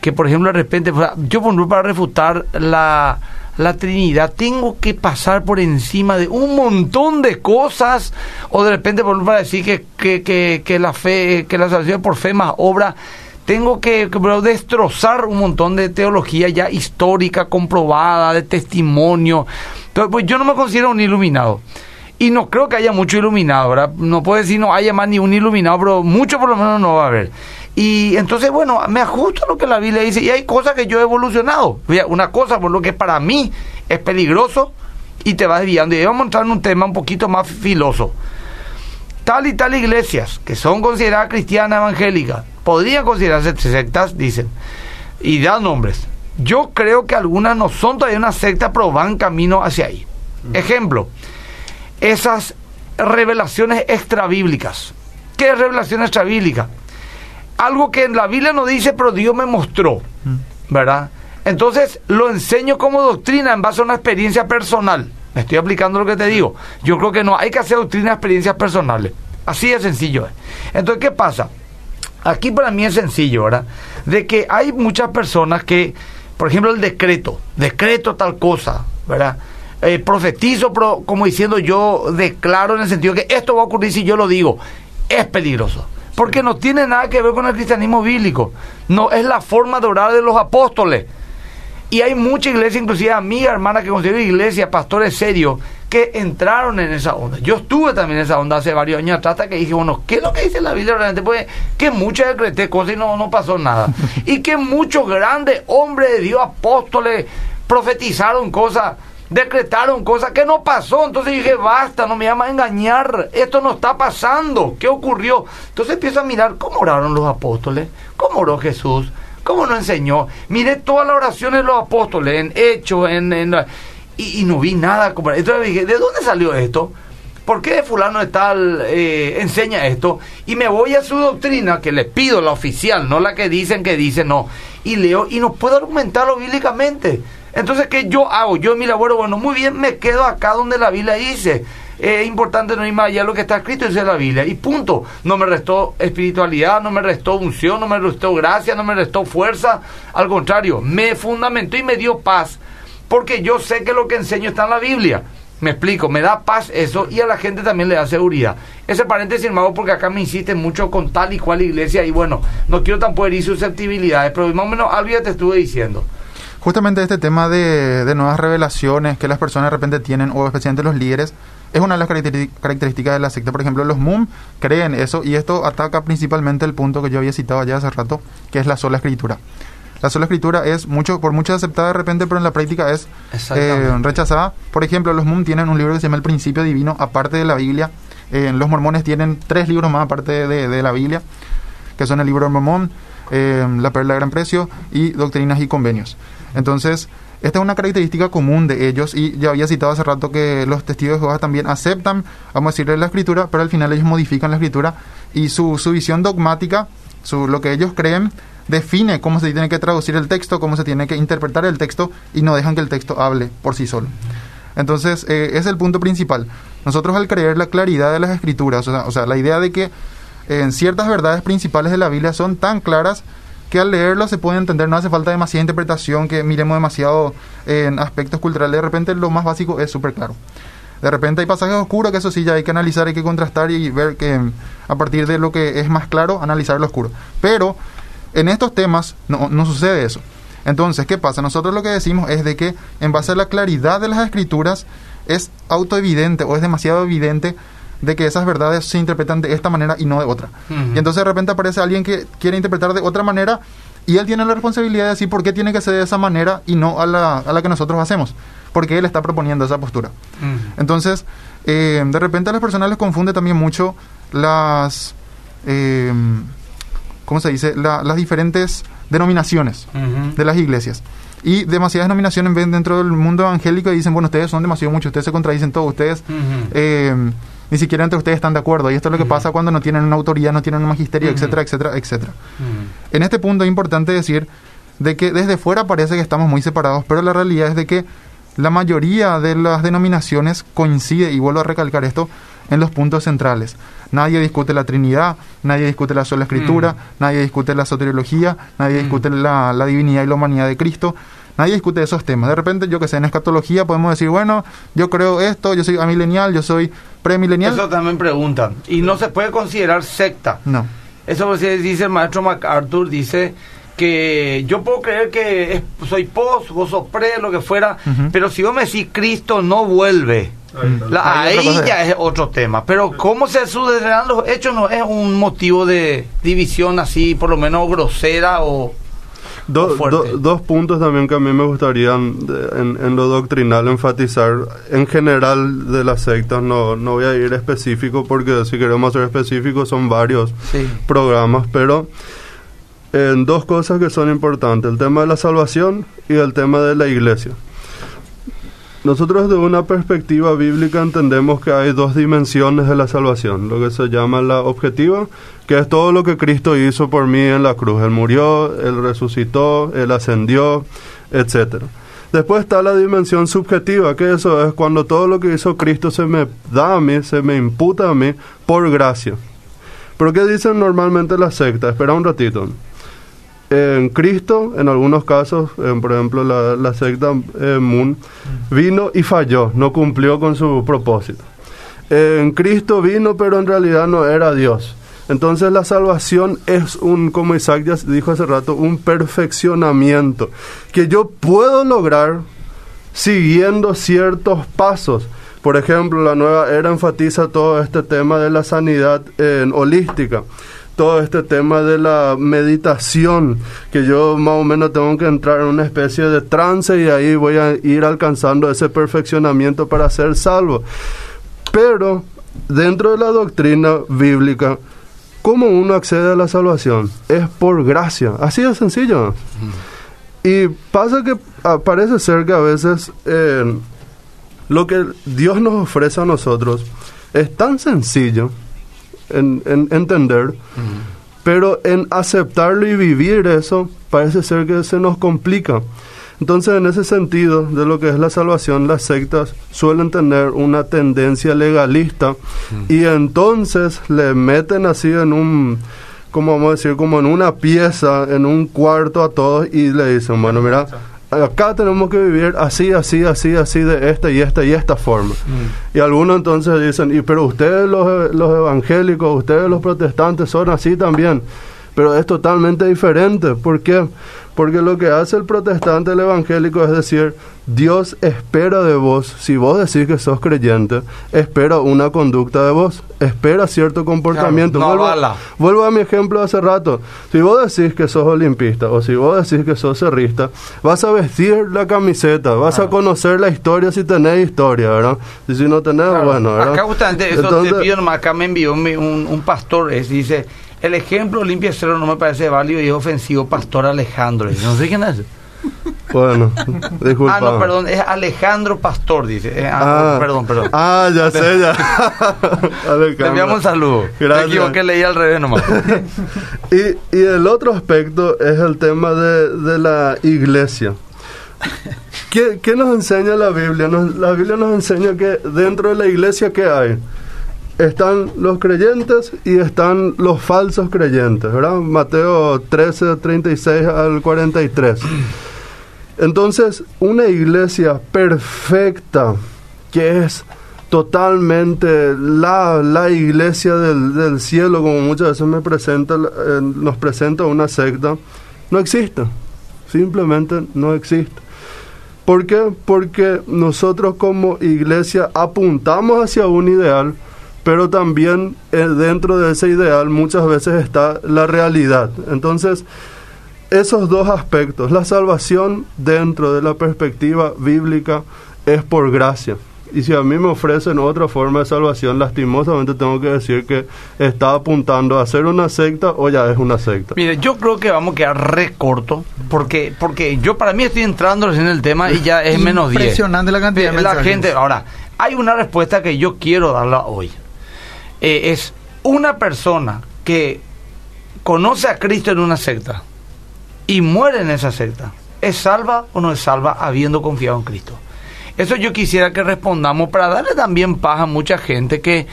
que por ejemplo de repente, yo por ejemplo, para refutar la, la Trinidad, tengo que pasar por encima de un montón de cosas, o de repente por ejemplo, para decir que, que, que, que la fe, que la salvación por fe más obra, tengo que, destrozar un montón de teología ya histórica, comprobada, de testimonio. Entonces, pues yo no me considero un iluminado. Y no creo que haya mucho iluminado, ¿verdad? No puedo decir no haya más ni un iluminado, pero mucho por lo menos no va a haber. Y entonces, bueno, me ajusto a lo que la Biblia dice. Y hay cosas que yo he evolucionado. Una cosa por lo que para mí es peligroso y te va desviando. Y vamos a entrar en un tema un poquito más filoso. Tal y tal iglesias que son consideradas cristianas evangélicas podrían considerarse sectas, dicen, y dan nombres. Yo creo que algunas no son todavía una secta, pero van camino hacia ahí. Ejemplo, esas revelaciones extrabíblicas. ¿Qué es revelación extrabíblica? Algo que en la Biblia no dice, pero Dios me mostró, ¿verdad? Entonces lo enseño como doctrina en base a una experiencia personal. Me estoy aplicando lo que te digo. Yo creo que no, hay que hacer doctrina de experiencias personales. Así de sencillo es. Entonces, ¿qué pasa? Aquí para mí es sencillo, ¿verdad? De que hay muchas personas que, por ejemplo, el decreto, decreto tal cosa, ¿verdad? Eh, profetizo, como diciendo yo declaro en el sentido que esto va a ocurrir si yo lo digo, es peligroso. Porque no tiene nada que ver con el cristianismo bíblico. No, es la forma de orar de los apóstoles. Y hay mucha iglesia, inclusive amiga, hermana, que considero iglesia, pastores serios, que entraron en esa onda. Yo estuve también en esa onda hace varios años atrás hasta que dije, bueno, ¿qué es lo que dice la Biblia realmente? Pues que muchos decreté cosas y no, no pasó nada. y que muchos grandes hombres de Dios, apóstoles, profetizaron cosas, decretaron cosas que no pasó. Entonces dije, basta, no me llama a engañar, esto no está pasando, ¿qué ocurrió? Entonces empiezo a mirar cómo oraron los apóstoles, cómo oró Jesús. ¿Cómo nos enseñó? Mire todas las oraciones de los apóstoles, en hechos, en, en y, no vi nada. Entonces dije, ¿de dónde salió esto? ¿Por qué fulano de tal eh, enseña esto? Y me voy a su doctrina, que le pido la oficial, no la que dicen que dicen, no. Y leo y no puedo argumentarlo bíblicamente. Entonces, ¿qué yo hago? Yo en mi labor, bueno, muy bien, me quedo acá donde la Biblia dice. Es importante no ir más allá de lo que está escrito en la Biblia. Y punto. No me restó espiritualidad, no me restó unción, no me restó gracia, no me restó fuerza. Al contrario, me fundamentó y me dio paz porque yo sé que lo que enseño está en la Biblia. Me explico, me da paz eso y a la gente también le da seguridad. Ese paréntesis, hermano, porque acá me insisten mucho con tal y cual iglesia y bueno, no quiero tampoco herir susceptibilidades, pero más o menos algo ya te estuve diciendo. Justamente este tema de, de, nuevas revelaciones que las personas de repente tienen, o especialmente los líderes, es una de las características de la secta. Por ejemplo, los MUM creen eso y esto ataca principalmente el punto que yo había citado ya hace rato, que es la sola escritura. La sola escritura es mucho por mucho aceptada de repente, pero en la práctica es eh, rechazada. Por ejemplo, los MUM tienen un libro que se llama El Principio Divino, aparte de la Biblia. Eh, los mormones tienen tres libros más aparte de, la Biblia, que son el libro de Mormón, eh, La Perla de Gran Precio y Doctrinas y Convenios. Entonces, esta es una característica común de ellos y ya había citado hace rato que los testigos de Jehová también aceptan, vamos a decirle, la escritura, pero al final ellos modifican la escritura y su, su visión dogmática, su, lo que ellos creen, define cómo se tiene que traducir el texto, cómo se tiene que interpretar el texto y no dejan que el texto hable por sí solo. Entonces, eh, es el punto principal. Nosotros al creer la claridad de las escrituras, o sea, la idea de que en ciertas verdades principales de la Biblia son tan claras que al leerlo se puede entender, no hace falta demasiada interpretación, que miremos demasiado en aspectos culturales, de repente lo más básico es súper claro. De repente hay pasajes oscuros que eso sí ya hay que analizar, hay que contrastar y ver que a partir de lo que es más claro, analizar lo oscuro. Pero en estos temas no, no sucede eso. Entonces, ¿qué pasa? Nosotros lo que decimos es de que en base a la claridad de las escrituras es autoevidente o es demasiado evidente de que esas verdades se interpretan de esta manera y no de otra. Y entonces de repente aparece alguien que quiere interpretar de otra manera y él tiene la responsabilidad de decir por qué tiene que ser de esa manera y no a la, a la que nosotros hacemos, porque él está proponiendo esa postura. Entonces, eh, de repente a las personas les confunde también mucho las... Eh, ¿cómo se dice? las diferentes denominaciones de las iglesias. Y demasiadas denominaciones ven dentro del mundo evangélico y dicen, bueno, ustedes son demasiado muchos, ustedes se contradicen todos, ustedes eh, ni siquiera entre ustedes están de acuerdo. Y esto es lo que pasa cuando no tienen una autoridad, no tienen un magisterio, etcétera, etcétera, etcétera. En este punto es importante decir de que desde fuera parece que estamos muy separados, pero la realidad es de que la mayoría de las denominaciones coincide, y vuelvo a recalcar esto, en los puntos centrales. Nadie discute la Trinidad, nadie discute la sola Escritura, nadie discute la soteriología, nadie discute la, la divinidad y la humanidad de Cristo. Nadie discute esos temas. De repente, yo que sé, en escatología podemos decir, bueno, yo creo esto, yo soy amilenial, yo soy premilenial. Eso también preguntan. Y no se puede considerar secta. No. Eso pues, dice el maestro MacArthur, dice que yo puedo creer que soy post, vos sos pre, lo que fuera, pero si vos me decís Cristo no vuelve, la- Ahí ya es otro tema. Pero cómo se sucederán los hechos no es un motivo de división así, por lo menos grosera o... Do- fuerte. do- dos puntos también que a mí me gustarían de- en, en lo doctrinal enfatizar. En general de las sectas, no, no voy a ir específico porque si queremos ser específicos son varios Sí. programas, pero en dos cosas que son importantes, el tema de la salvación y el tema de la iglesia. Nosotros de una perspectiva bíblica entendemos que hay dos dimensiones de la salvación, lo que se llama la objetiva, que es todo lo que Cristo hizo por mí en la cruz. Él murió, Él resucitó, Él ascendió, etcétera. Después está la dimensión subjetiva, que eso es cuando todo lo que hizo Cristo se me da a mí, se me imputa a mí por gracia. Pero ¿qué dicen normalmente las sectas? Espera un ratito. En Cristo, en algunos casos, en, por ejemplo la, secta eh, Moon, vino y falló, no cumplió con su propósito. En Cristo vino, pero en realidad no era Dios. Entonces la salvación es un, como Isaac ya dijo hace rato, un perfeccionamiento que yo puedo lograr siguiendo ciertos pasos. Por ejemplo, la nueva era enfatiza todo este tema de la sanidad eh, holística, todo este tema de la meditación, que yo más o menos tengo que entrar en una especie de trance y ahí voy a ir alcanzando ese perfeccionamiento para ser salvo. Pero dentro de la doctrina bíblica, ¿cómo uno accede a la salvación? Es por gracia, así de sencillo. Y pasa que parece ser que a veces eh, lo que Dios nos ofrece a nosotros es tan sencillo en, en entender, pero en aceptarlo y vivir eso parece ser que se nos complica. Entonces, en ese sentido de lo que es la salvación, las sectas suelen tener una tendencia legalista y entonces le meten así en un, como vamos a decir, como en una pieza, en un cuarto a todos y le dicen, bueno, mira, acá tenemos que vivir así, así, así, así, de esta y esta y esta forma. Y algunos entonces dicen, y pero ustedes los, los evangélicos, ustedes los protestantes son así también. Pero es totalmente diferente. ¿Por qué? Porque lo que hace el protestante, el evangélico, es decir, Dios espera de vos, si vos decís que sos creyente, espera una conducta de vos, espera cierto comportamiento. Claro, no vuelvo, a mi ejemplo de hace rato. Si vos decís que sos olimpista o si vos decís que sos cerrista, vas a vestir la camiseta, vas a conocer la historia si tenés historia, ¿verdad? Y si no tenés, Claro. bueno, ¿verdad? Acá justamente eso Entonces- te pido nomás, acá me envió un- un pastor, es, dice, el ejemplo limpia cero no me parece válido y es ofensivo, pastor Alejandro. Dice, No sé quién es. Bueno, disculpa. Ah, no, perdón, es Alejandro Pastor, dice. Eh, ah, Ah, perdón, perdón. Ah, ya sé, ya. Te enviamos un saludo. Gracias. Me equivoqué, leí al revés nomás. Y, y el otro aspecto es el tema de, de la iglesia. ¿Qué, qué nos enseña la Biblia? Nos- la Biblia nos enseña que dentro de la iglesia, ¿qué hay? Están los creyentes y están los falsos creyentes, ¿verdad? Mateo 13, 36 al 43. Entonces, una iglesia perfecta, que es totalmente la, la iglesia del, del cielo, como muchas veces me presenta, eh, nos presenta una secta, no existe. Simplemente no existe. ¿Por qué? Porque nosotros como iglesia apuntamos hacia un ideal, pero también eh, dentro de ese ideal muchas veces está la realidad. Entonces, esos dos aspectos, la salvación dentro de la perspectiva bíblica es por gracia. Y si a mí me ofrecen otra forma de salvación, lastimosamente tengo que decir que está apuntando a ser una secta o ya es una secta. Mire, yo creo que vamos a quedar re corto, porque, porque yo para mí estoy entrando en el tema y ya es menos 10. Impresionante la cantidad de la mensajes. gente, ahora, hay una respuesta que yo quiero darla hoy. Eh, es una persona que conoce a Cristo en una secta y muere en esa secta. ¿Es salva o no es salva habiendo confiado en Cristo? Eso yo quisiera que respondamos para darle también paz a mucha gente que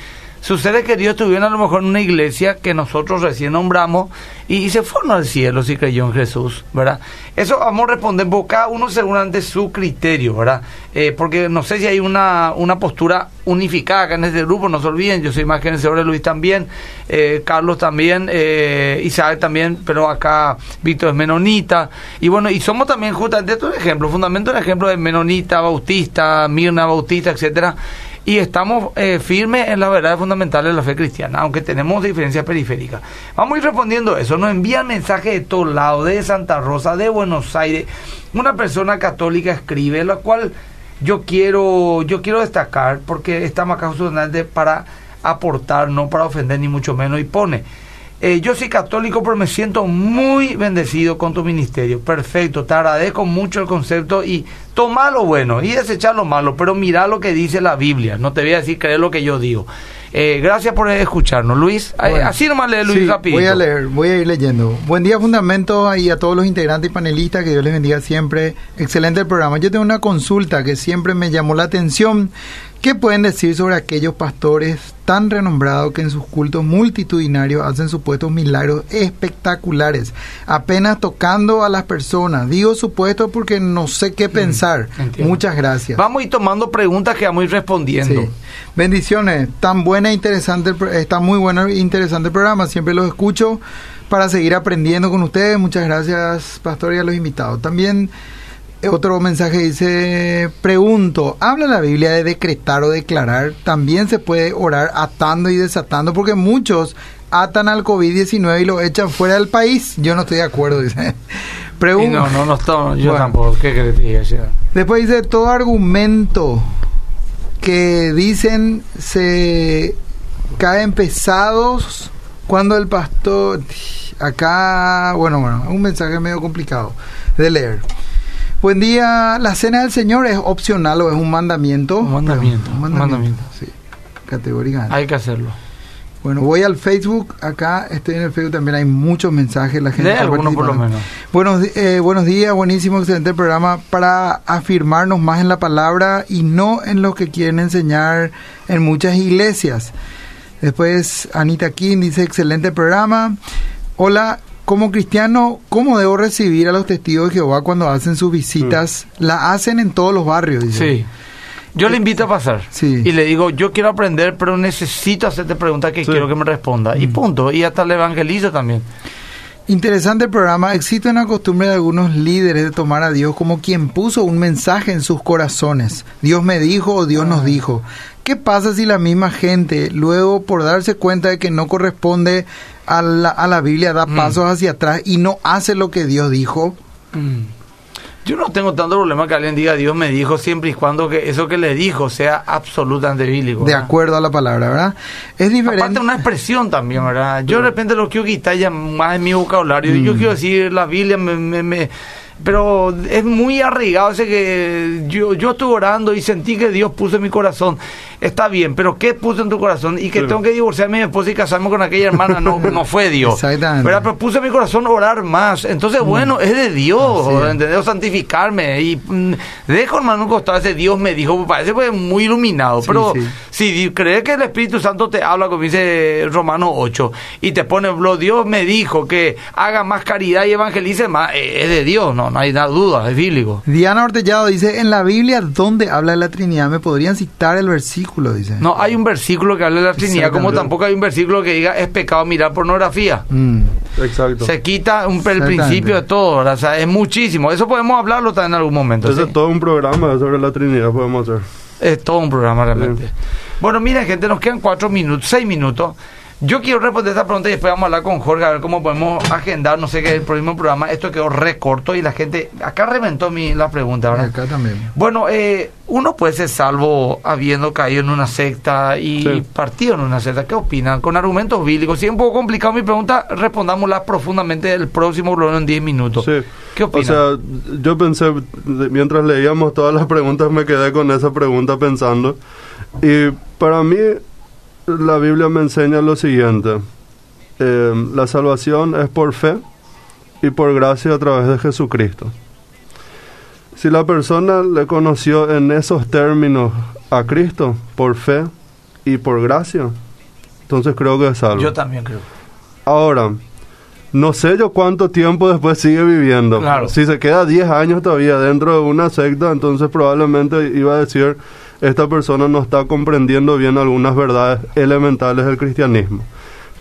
sus seres queridos estuvieron a lo mejor en una iglesia que nosotros recién nombramos y, se fueron al cielo si creyó en Jesús, ¿verdad? Eso vamos a responder por cada uno seguramente su criterio, ¿verdad? Eh, porque no sé si hay una, una postura unificada acá en este grupo, no se olviden, yo soy más que de Luis también, eh, Carlos también, eh, Isaac también, pero acá Víctor es menonita, y bueno, y somos también justamente estos ejemplos, fundamento el ejemplo de menonita, bautista, Mirna bautista, etcétera, y estamos eh, firmes en las verdades fundamentales de la fe cristiana, aunque tenemos diferencias periféricas. Vamos a ir respondiendo eso. Nos envían mensajes de todos lados, de Santa Rosa, de Buenos Aires. Una persona católica escribe, la cual yo quiero, yo quiero destacar, porque estamos acá justamente para aportar, no para ofender ni mucho menos, y pone. Eh, yo soy católico, pero me siento muy bendecido con tu ministerio. Perfecto, te agradezco mucho el concepto y toma lo bueno y desechar lo malo, pero mira lo que dice la Biblia. No te voy a decir creer lo que yo digo. Eh, gracias por escucharnos, Luis. Eh, así nomás lee Luis sí, Voy a leer, voy a ir leyendo. Buen día, Fundamento, y a todos los integrantes y panelistas, que Dios les bendiga siempre. Excelente el programa. Yo tengo una consulta que siempre me llamó la atención. ¿Qué pueden decir sobre aquellos pastores tan renombrados que en sus cultos multitudinarios hacen supuestos milagros espectaculares, apenas tocando a las personas? Digo supuesto porque no sé qué pensar. Muchas gracias. Vamos a ir tomando preguntas que vamos a ir respondiendo. Bendiciones. Tan buena e interesante, está muy bueno e interesante el programa. Siempre los escucho para seguir aprendiendo con ustedes. Muchas gracias, pastor, y a los invitados. También otro mensaje dice, pregunto, ¿habla la Biblia de decretar o declarar? También se puede orar atando y desatando porque muchos atan al COVID-19 y lo echan fuera del país. Yo no estoy de acuerdo, dice. Pregunto. No, no, no, yo tampoco. ¿Qué crees Después dice, todo argumento que dicen se caen pesados cuando el pastor... Acá, bueno, bueno, un mensaje medio complicado de leer. Buen día. ¿La cena del Señor es opcional o es un mandamiento? Un mandamiento. Un mandamiento. Sí, categórica. Hay que hacerlo. Bueno, voy al Facebook. Acá estoy en el Facebook también. Hay muchos mensajes. La gente. Algunos por lo menos. Buenos, eh, buenos días. Buenísimo, excelente programa para afirmarnos más en la palabra y no en lo que quieren enseñar en muchas iglesias. Después, Anita King dice: excelente programa. Hola, como cristiano, ¿cómo debo recibir a los testigos de Jehová cuando hacen sus visitas? Mm. La hacen en todos los barrios, dice. Sí. Yo le invito a pasar sí. y le digo, yo quiero aprender, pero necesito hacerte preguntas que quiero que me responda. Y mm. punto. Y hasta le evangelizo también. Interesante el programa. Existe una costumbre de algunos líderes de tomar a Dios como quien puso un mensaje en sus corazones. Dios me dijo o Dios nos ah. dijo. ¿Qué pasa si la misma gente, luego por darse cuenta de que no corresponde a la, a la Biblia, da mm. pasos hacia atrás y no hace lo que Dios dijo? Mm. Yo no tengo tanto problema que alguien diga Dios me dijo siempre y cuando que eso que le dijo sea absolutamente bíblico. De acuerdo a la palabra, ¿verdad? Es diferente. Aparte una expresión también, ¿verdad? Yo de repente lo quiero quitar ya más en mi vocabulario. Yo mm. quiero decir la Biblia me, me pero es muy arraigado ese que yo, yo estuve orando y sentí que Dios puso en mi corazón. Está bien, pero ¿qué puso en tu corazón? Y que tengo que divorciarme a mi esposa y casarme con aquella hermana, no, no fue Dios. Exactamente. Pero puso en mi corazón orar más. Entonces, mm. bueno, es de Dios, ¿entendés? Santificarme. Y mm, dejo, hermano, un costado ese Dios me dijo, parece pues muy iluminado. pero si crees que el Espíritu Santo te habla, como dice Romano 8, y te pone, Dios me dijo que haga más caridad y evangelice más, eh, es de Dios, ¿no? No, hay duda, es bíblico. Diana Ortellado dice, en la Biblia, ¿dónde habla de la Trinidad? ¿Me podrían citar el versículo? Dice. No, hay un versículo que habla de la Trinidad, como tampoco hay un versículo que diga, es pecado mirar pornografía. Mm. Exacto. Se quita un, el principio de todo, o sea, es muchísimo. Eso podemos hablarlo también en algún momento. es todo un programa sobre la Trinidad, podemos hacer. Es todo un programa realmente. Bueno, mira, gente, nos quedan cuatro minutos, seis minutos. Yo quiero responder esta pregunta y después vamos a hablar con Jorge a ver cómo podemos agendar, no sé qué, el próximo programa. Esto quedó recorto y la gente, acá reventó mi, la pregunta, ¿verdad? Acá también. Bueno, eh, uno puede ser salvo habiendo caído en una secta y partido en una secta. ¿Qué opinan? Con argumentos bíblicos. Si es un poco complicado mi pregunta, respondámosla profundamente el próximo programa en 10 minutos. Sí. ¿Qué opinan? O sea, yo pensé, mientras leíamos todas las preguntas, me quedé con esa pregunta pensando. Y para mí la Biblia me enseña lo siguiente. Eh, la salvación es por fe y por gracia a través de Jesucristo. Si la persona le conoció en esos términos a Cristo por fe y por gracia, Entonces creo que es salvo. Yo también creo. Ahora, no sé yo cuánto tiempo después sigue viviendo. Claro. Si se queda 10 años todavía dentro de una secta, entonces probablemente iba a decir, esta persona no está comprendiendo bien algunas verdades elementales del cristianismo.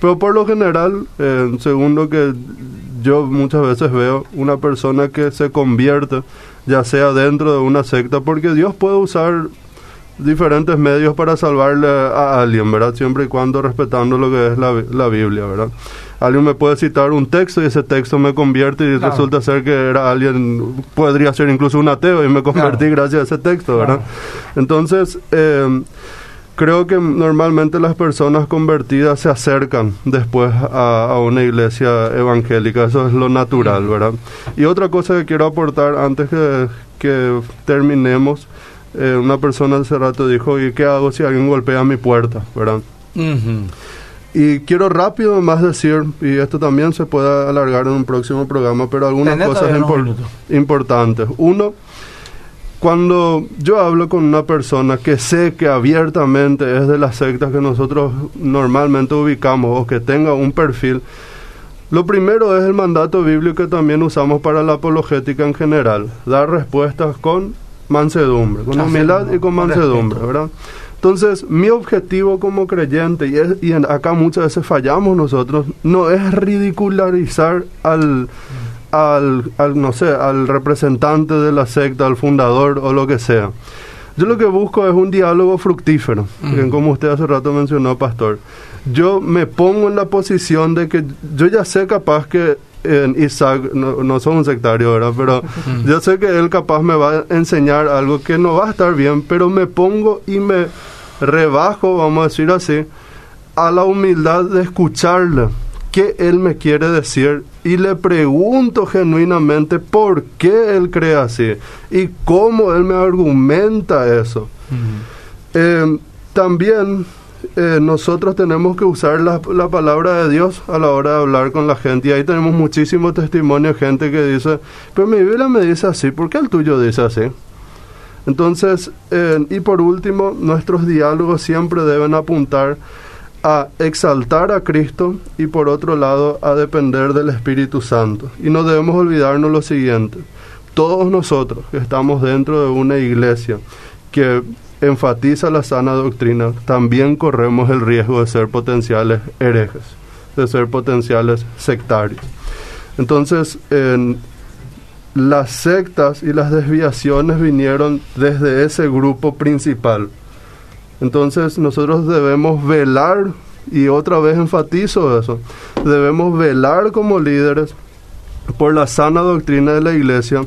Pero por lo general, eh, según lo que yo muchas veces veo, una persona que se convierte, ya sea dentro de una secta, porque Dios puede usar diferentes medios para salvarle a alguien, ¿verdad? Siempre y cuando respetando lo que es la, la Biblia, ¿verdad? Alguien me puede citar un texto y ese texto me convierte y Claro. resulta ser que era alguien, podría ser incluso un ateo y me convertí Claro. gracias a ese texto, ¿verdad? Entonces, eh, creo que normalmente las personas convertidas se acercan después a, a una iglesia evangélica, eso es lo natural, ¿verdad? Y otra cosa que quiero aportar antes que, que terminemos, eh, una persona hace rato dijo, ¿y qué hago si alguien golpea mi puerta, ¿verdad? Ujú. Y quiero rápido más decir, y esto también se puede alargar en un próximo programa, pero algunas Tenés cosas impor- importantes. Uno, cuando yo hablo con una persona que sé que abiertamente es de las sectas que nosotros normalmente ubicamos o que tenga un perfil, lo primero es el mandato bíblico que también usamos para la apologética en general, dar respuestas con mansedumbre, con humildad y con mansedumbre. ¿verdad? Entonces, mi objetivo como creyente, y, es- y acá muchas veces fallamos nosotros, no es ridicularizar al, al, al, no sé, al representante de la secta, al fundador o lo que sea. Yo lo que busco es un diálogo fructífero, que como usted hace rato mencionó, pastor. Yo me pongo en la posición de que yo ya sé capaz que en Isaac, no, no soy un sectario, ¿verdad? Pero yo sé que él capaz me va a enseñar algo que no va a estar bien, pero me pongo y me rebajo, vamos a decir así, a la humildad de escucharle qué él me quiere decir y le pregunto genuinamente por qué él cree así y cómo él me argumenta eso. Eh, también eh, nosotros tenemos que usar la, la palabra de Dios a la hora de hablar con la gente y ahí tenemos muchísimo testimonio de gente que dice, pero mi Biblia me dice así, ¿por qué el tuyo dice así? Entonces, eh, y por último, nuestros diálogos siempre deben apuntar a exaltar a Cristo y por otro lado a depender del Espíritu Santo. Y no debemos olvidarnos lo siguiente, todos nosotros que estamos dentro de una iglesia que enfatiza la sana doctrina, también corremos el riesgo de ser potenciales herejes, de ser potenciales sectarios. Entonces, en las sectas y las desviaciones vinieron desde ese grupo principal. Entonces nosotros debemos velar, y otra vez enfatizo eso, debemos velar como líderes por la sana doctrina de la iglesia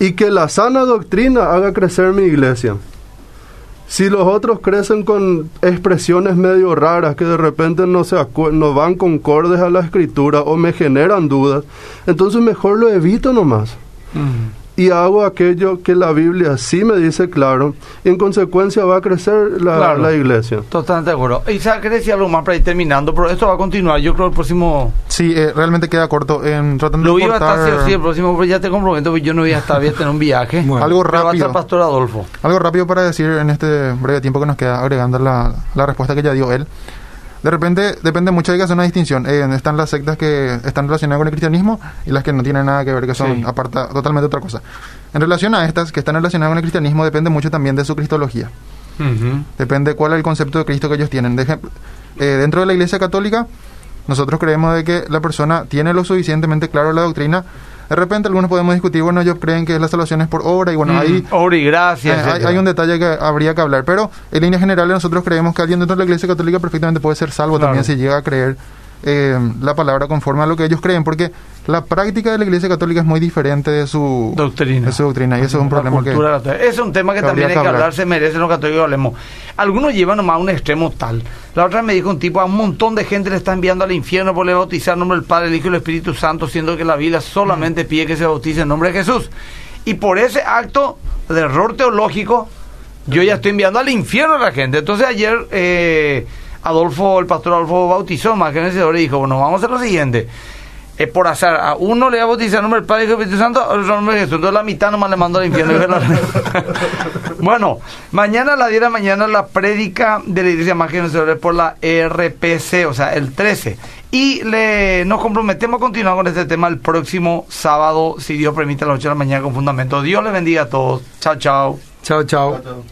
y que la sana doctrina haga crecer mi iglesia. Si los otros crecen con expresiones medio raras que de repente no, se no van concordes a la escritura o me generan dudas, entonces mejor lo evito nomás y hago aquello que la Biblia sí me dice claro, y en consecuencia va a crecer la, Claro. la iglesia. Totalmente de acuerdo. Isaac, ¿querés decir algo más para ir terminando? Pero esto va a continuar. Yo creo el próximo... Sí, eh, realmente queda corto. En, tratando Lo de iba a estar sí cortar o sí, el próximo, pero ya te comprometo que yo no voy a estar, voy a tener un viaje. Bueno. algo Pero va a rápido. estar Pastor Adolfo. Algo rápido para decir en este breve tiempo que nos queda, agregando la, la respuesta que ya dio él. De repente, depende mucho, hay que hacer una distinción. Eh, están las sectas que están relacionadas con el cristianismo y las que no tienen nada que ver, que son Sí. aparta, totalmente otra cosa. En relación a estas que están relacionadas con el cristianismo, depende mucho también de su cristología. Depende cuál es el concepto de Cristo que ellos tienen. De ejemplo, eh, dentro de la Iglesia Católica, nosotros creemos de que la persona tiene lo suficientemente claro la doctrina. De repente algunos podemos discutir, bueno, ellos creen que la salvación es por obra y bueno, Mm, ahí Obra y gracia. eh, hay, un detalle que habría que hablar, pero en líneas generales nosotros creemos que alguien dentro de la Iglesia Católica perfectamente puede ser salvo Claro. también si llega a creer eh, la palabra conforme a lo que ellos creen, porque la práctica de la Iglesia Católica es muy diferente de su Doctrina. de su doctrina y eso es un problema que... cultura. Es un tema que que también hay que hablar, hablar. se merecen los católicos hablemos. Algunos llevan nomás a un extremo tal. La otra me dijo un tipo, a un montón de gente le está enviando al infierno por le bautizar en nombre del Padre, el Hijo y el Espíritu Santo, siendo que la Biblia solamente Mm. pide que se bautice en nombre de Jesús. Y por ese acto de error teológico, yo ya estoy enviando al infierno a la gente. Entonces ayer eh, Adolfo, el pastor Adolfo bautizó más que vencedor y dijo, bueno, vamos a hacer lo siguiente. es por azar. A uno le va a bautizar el nombre del Padre y del Espíritu Santo, a otro nombre de Jesús. Entonces la mitad nomás le mando al infierno. bueno, mañana a las 10 de la mañana la prédica de la Iglesia Más que por la RPC, o sea, el 13. Y le, nos comprometemos a continuar con este tema el próximo sábado, si Dios permite, a las 8 de la mañana con fundamento. Dios le bendiga a todos. Chao, chao. Chao, chao.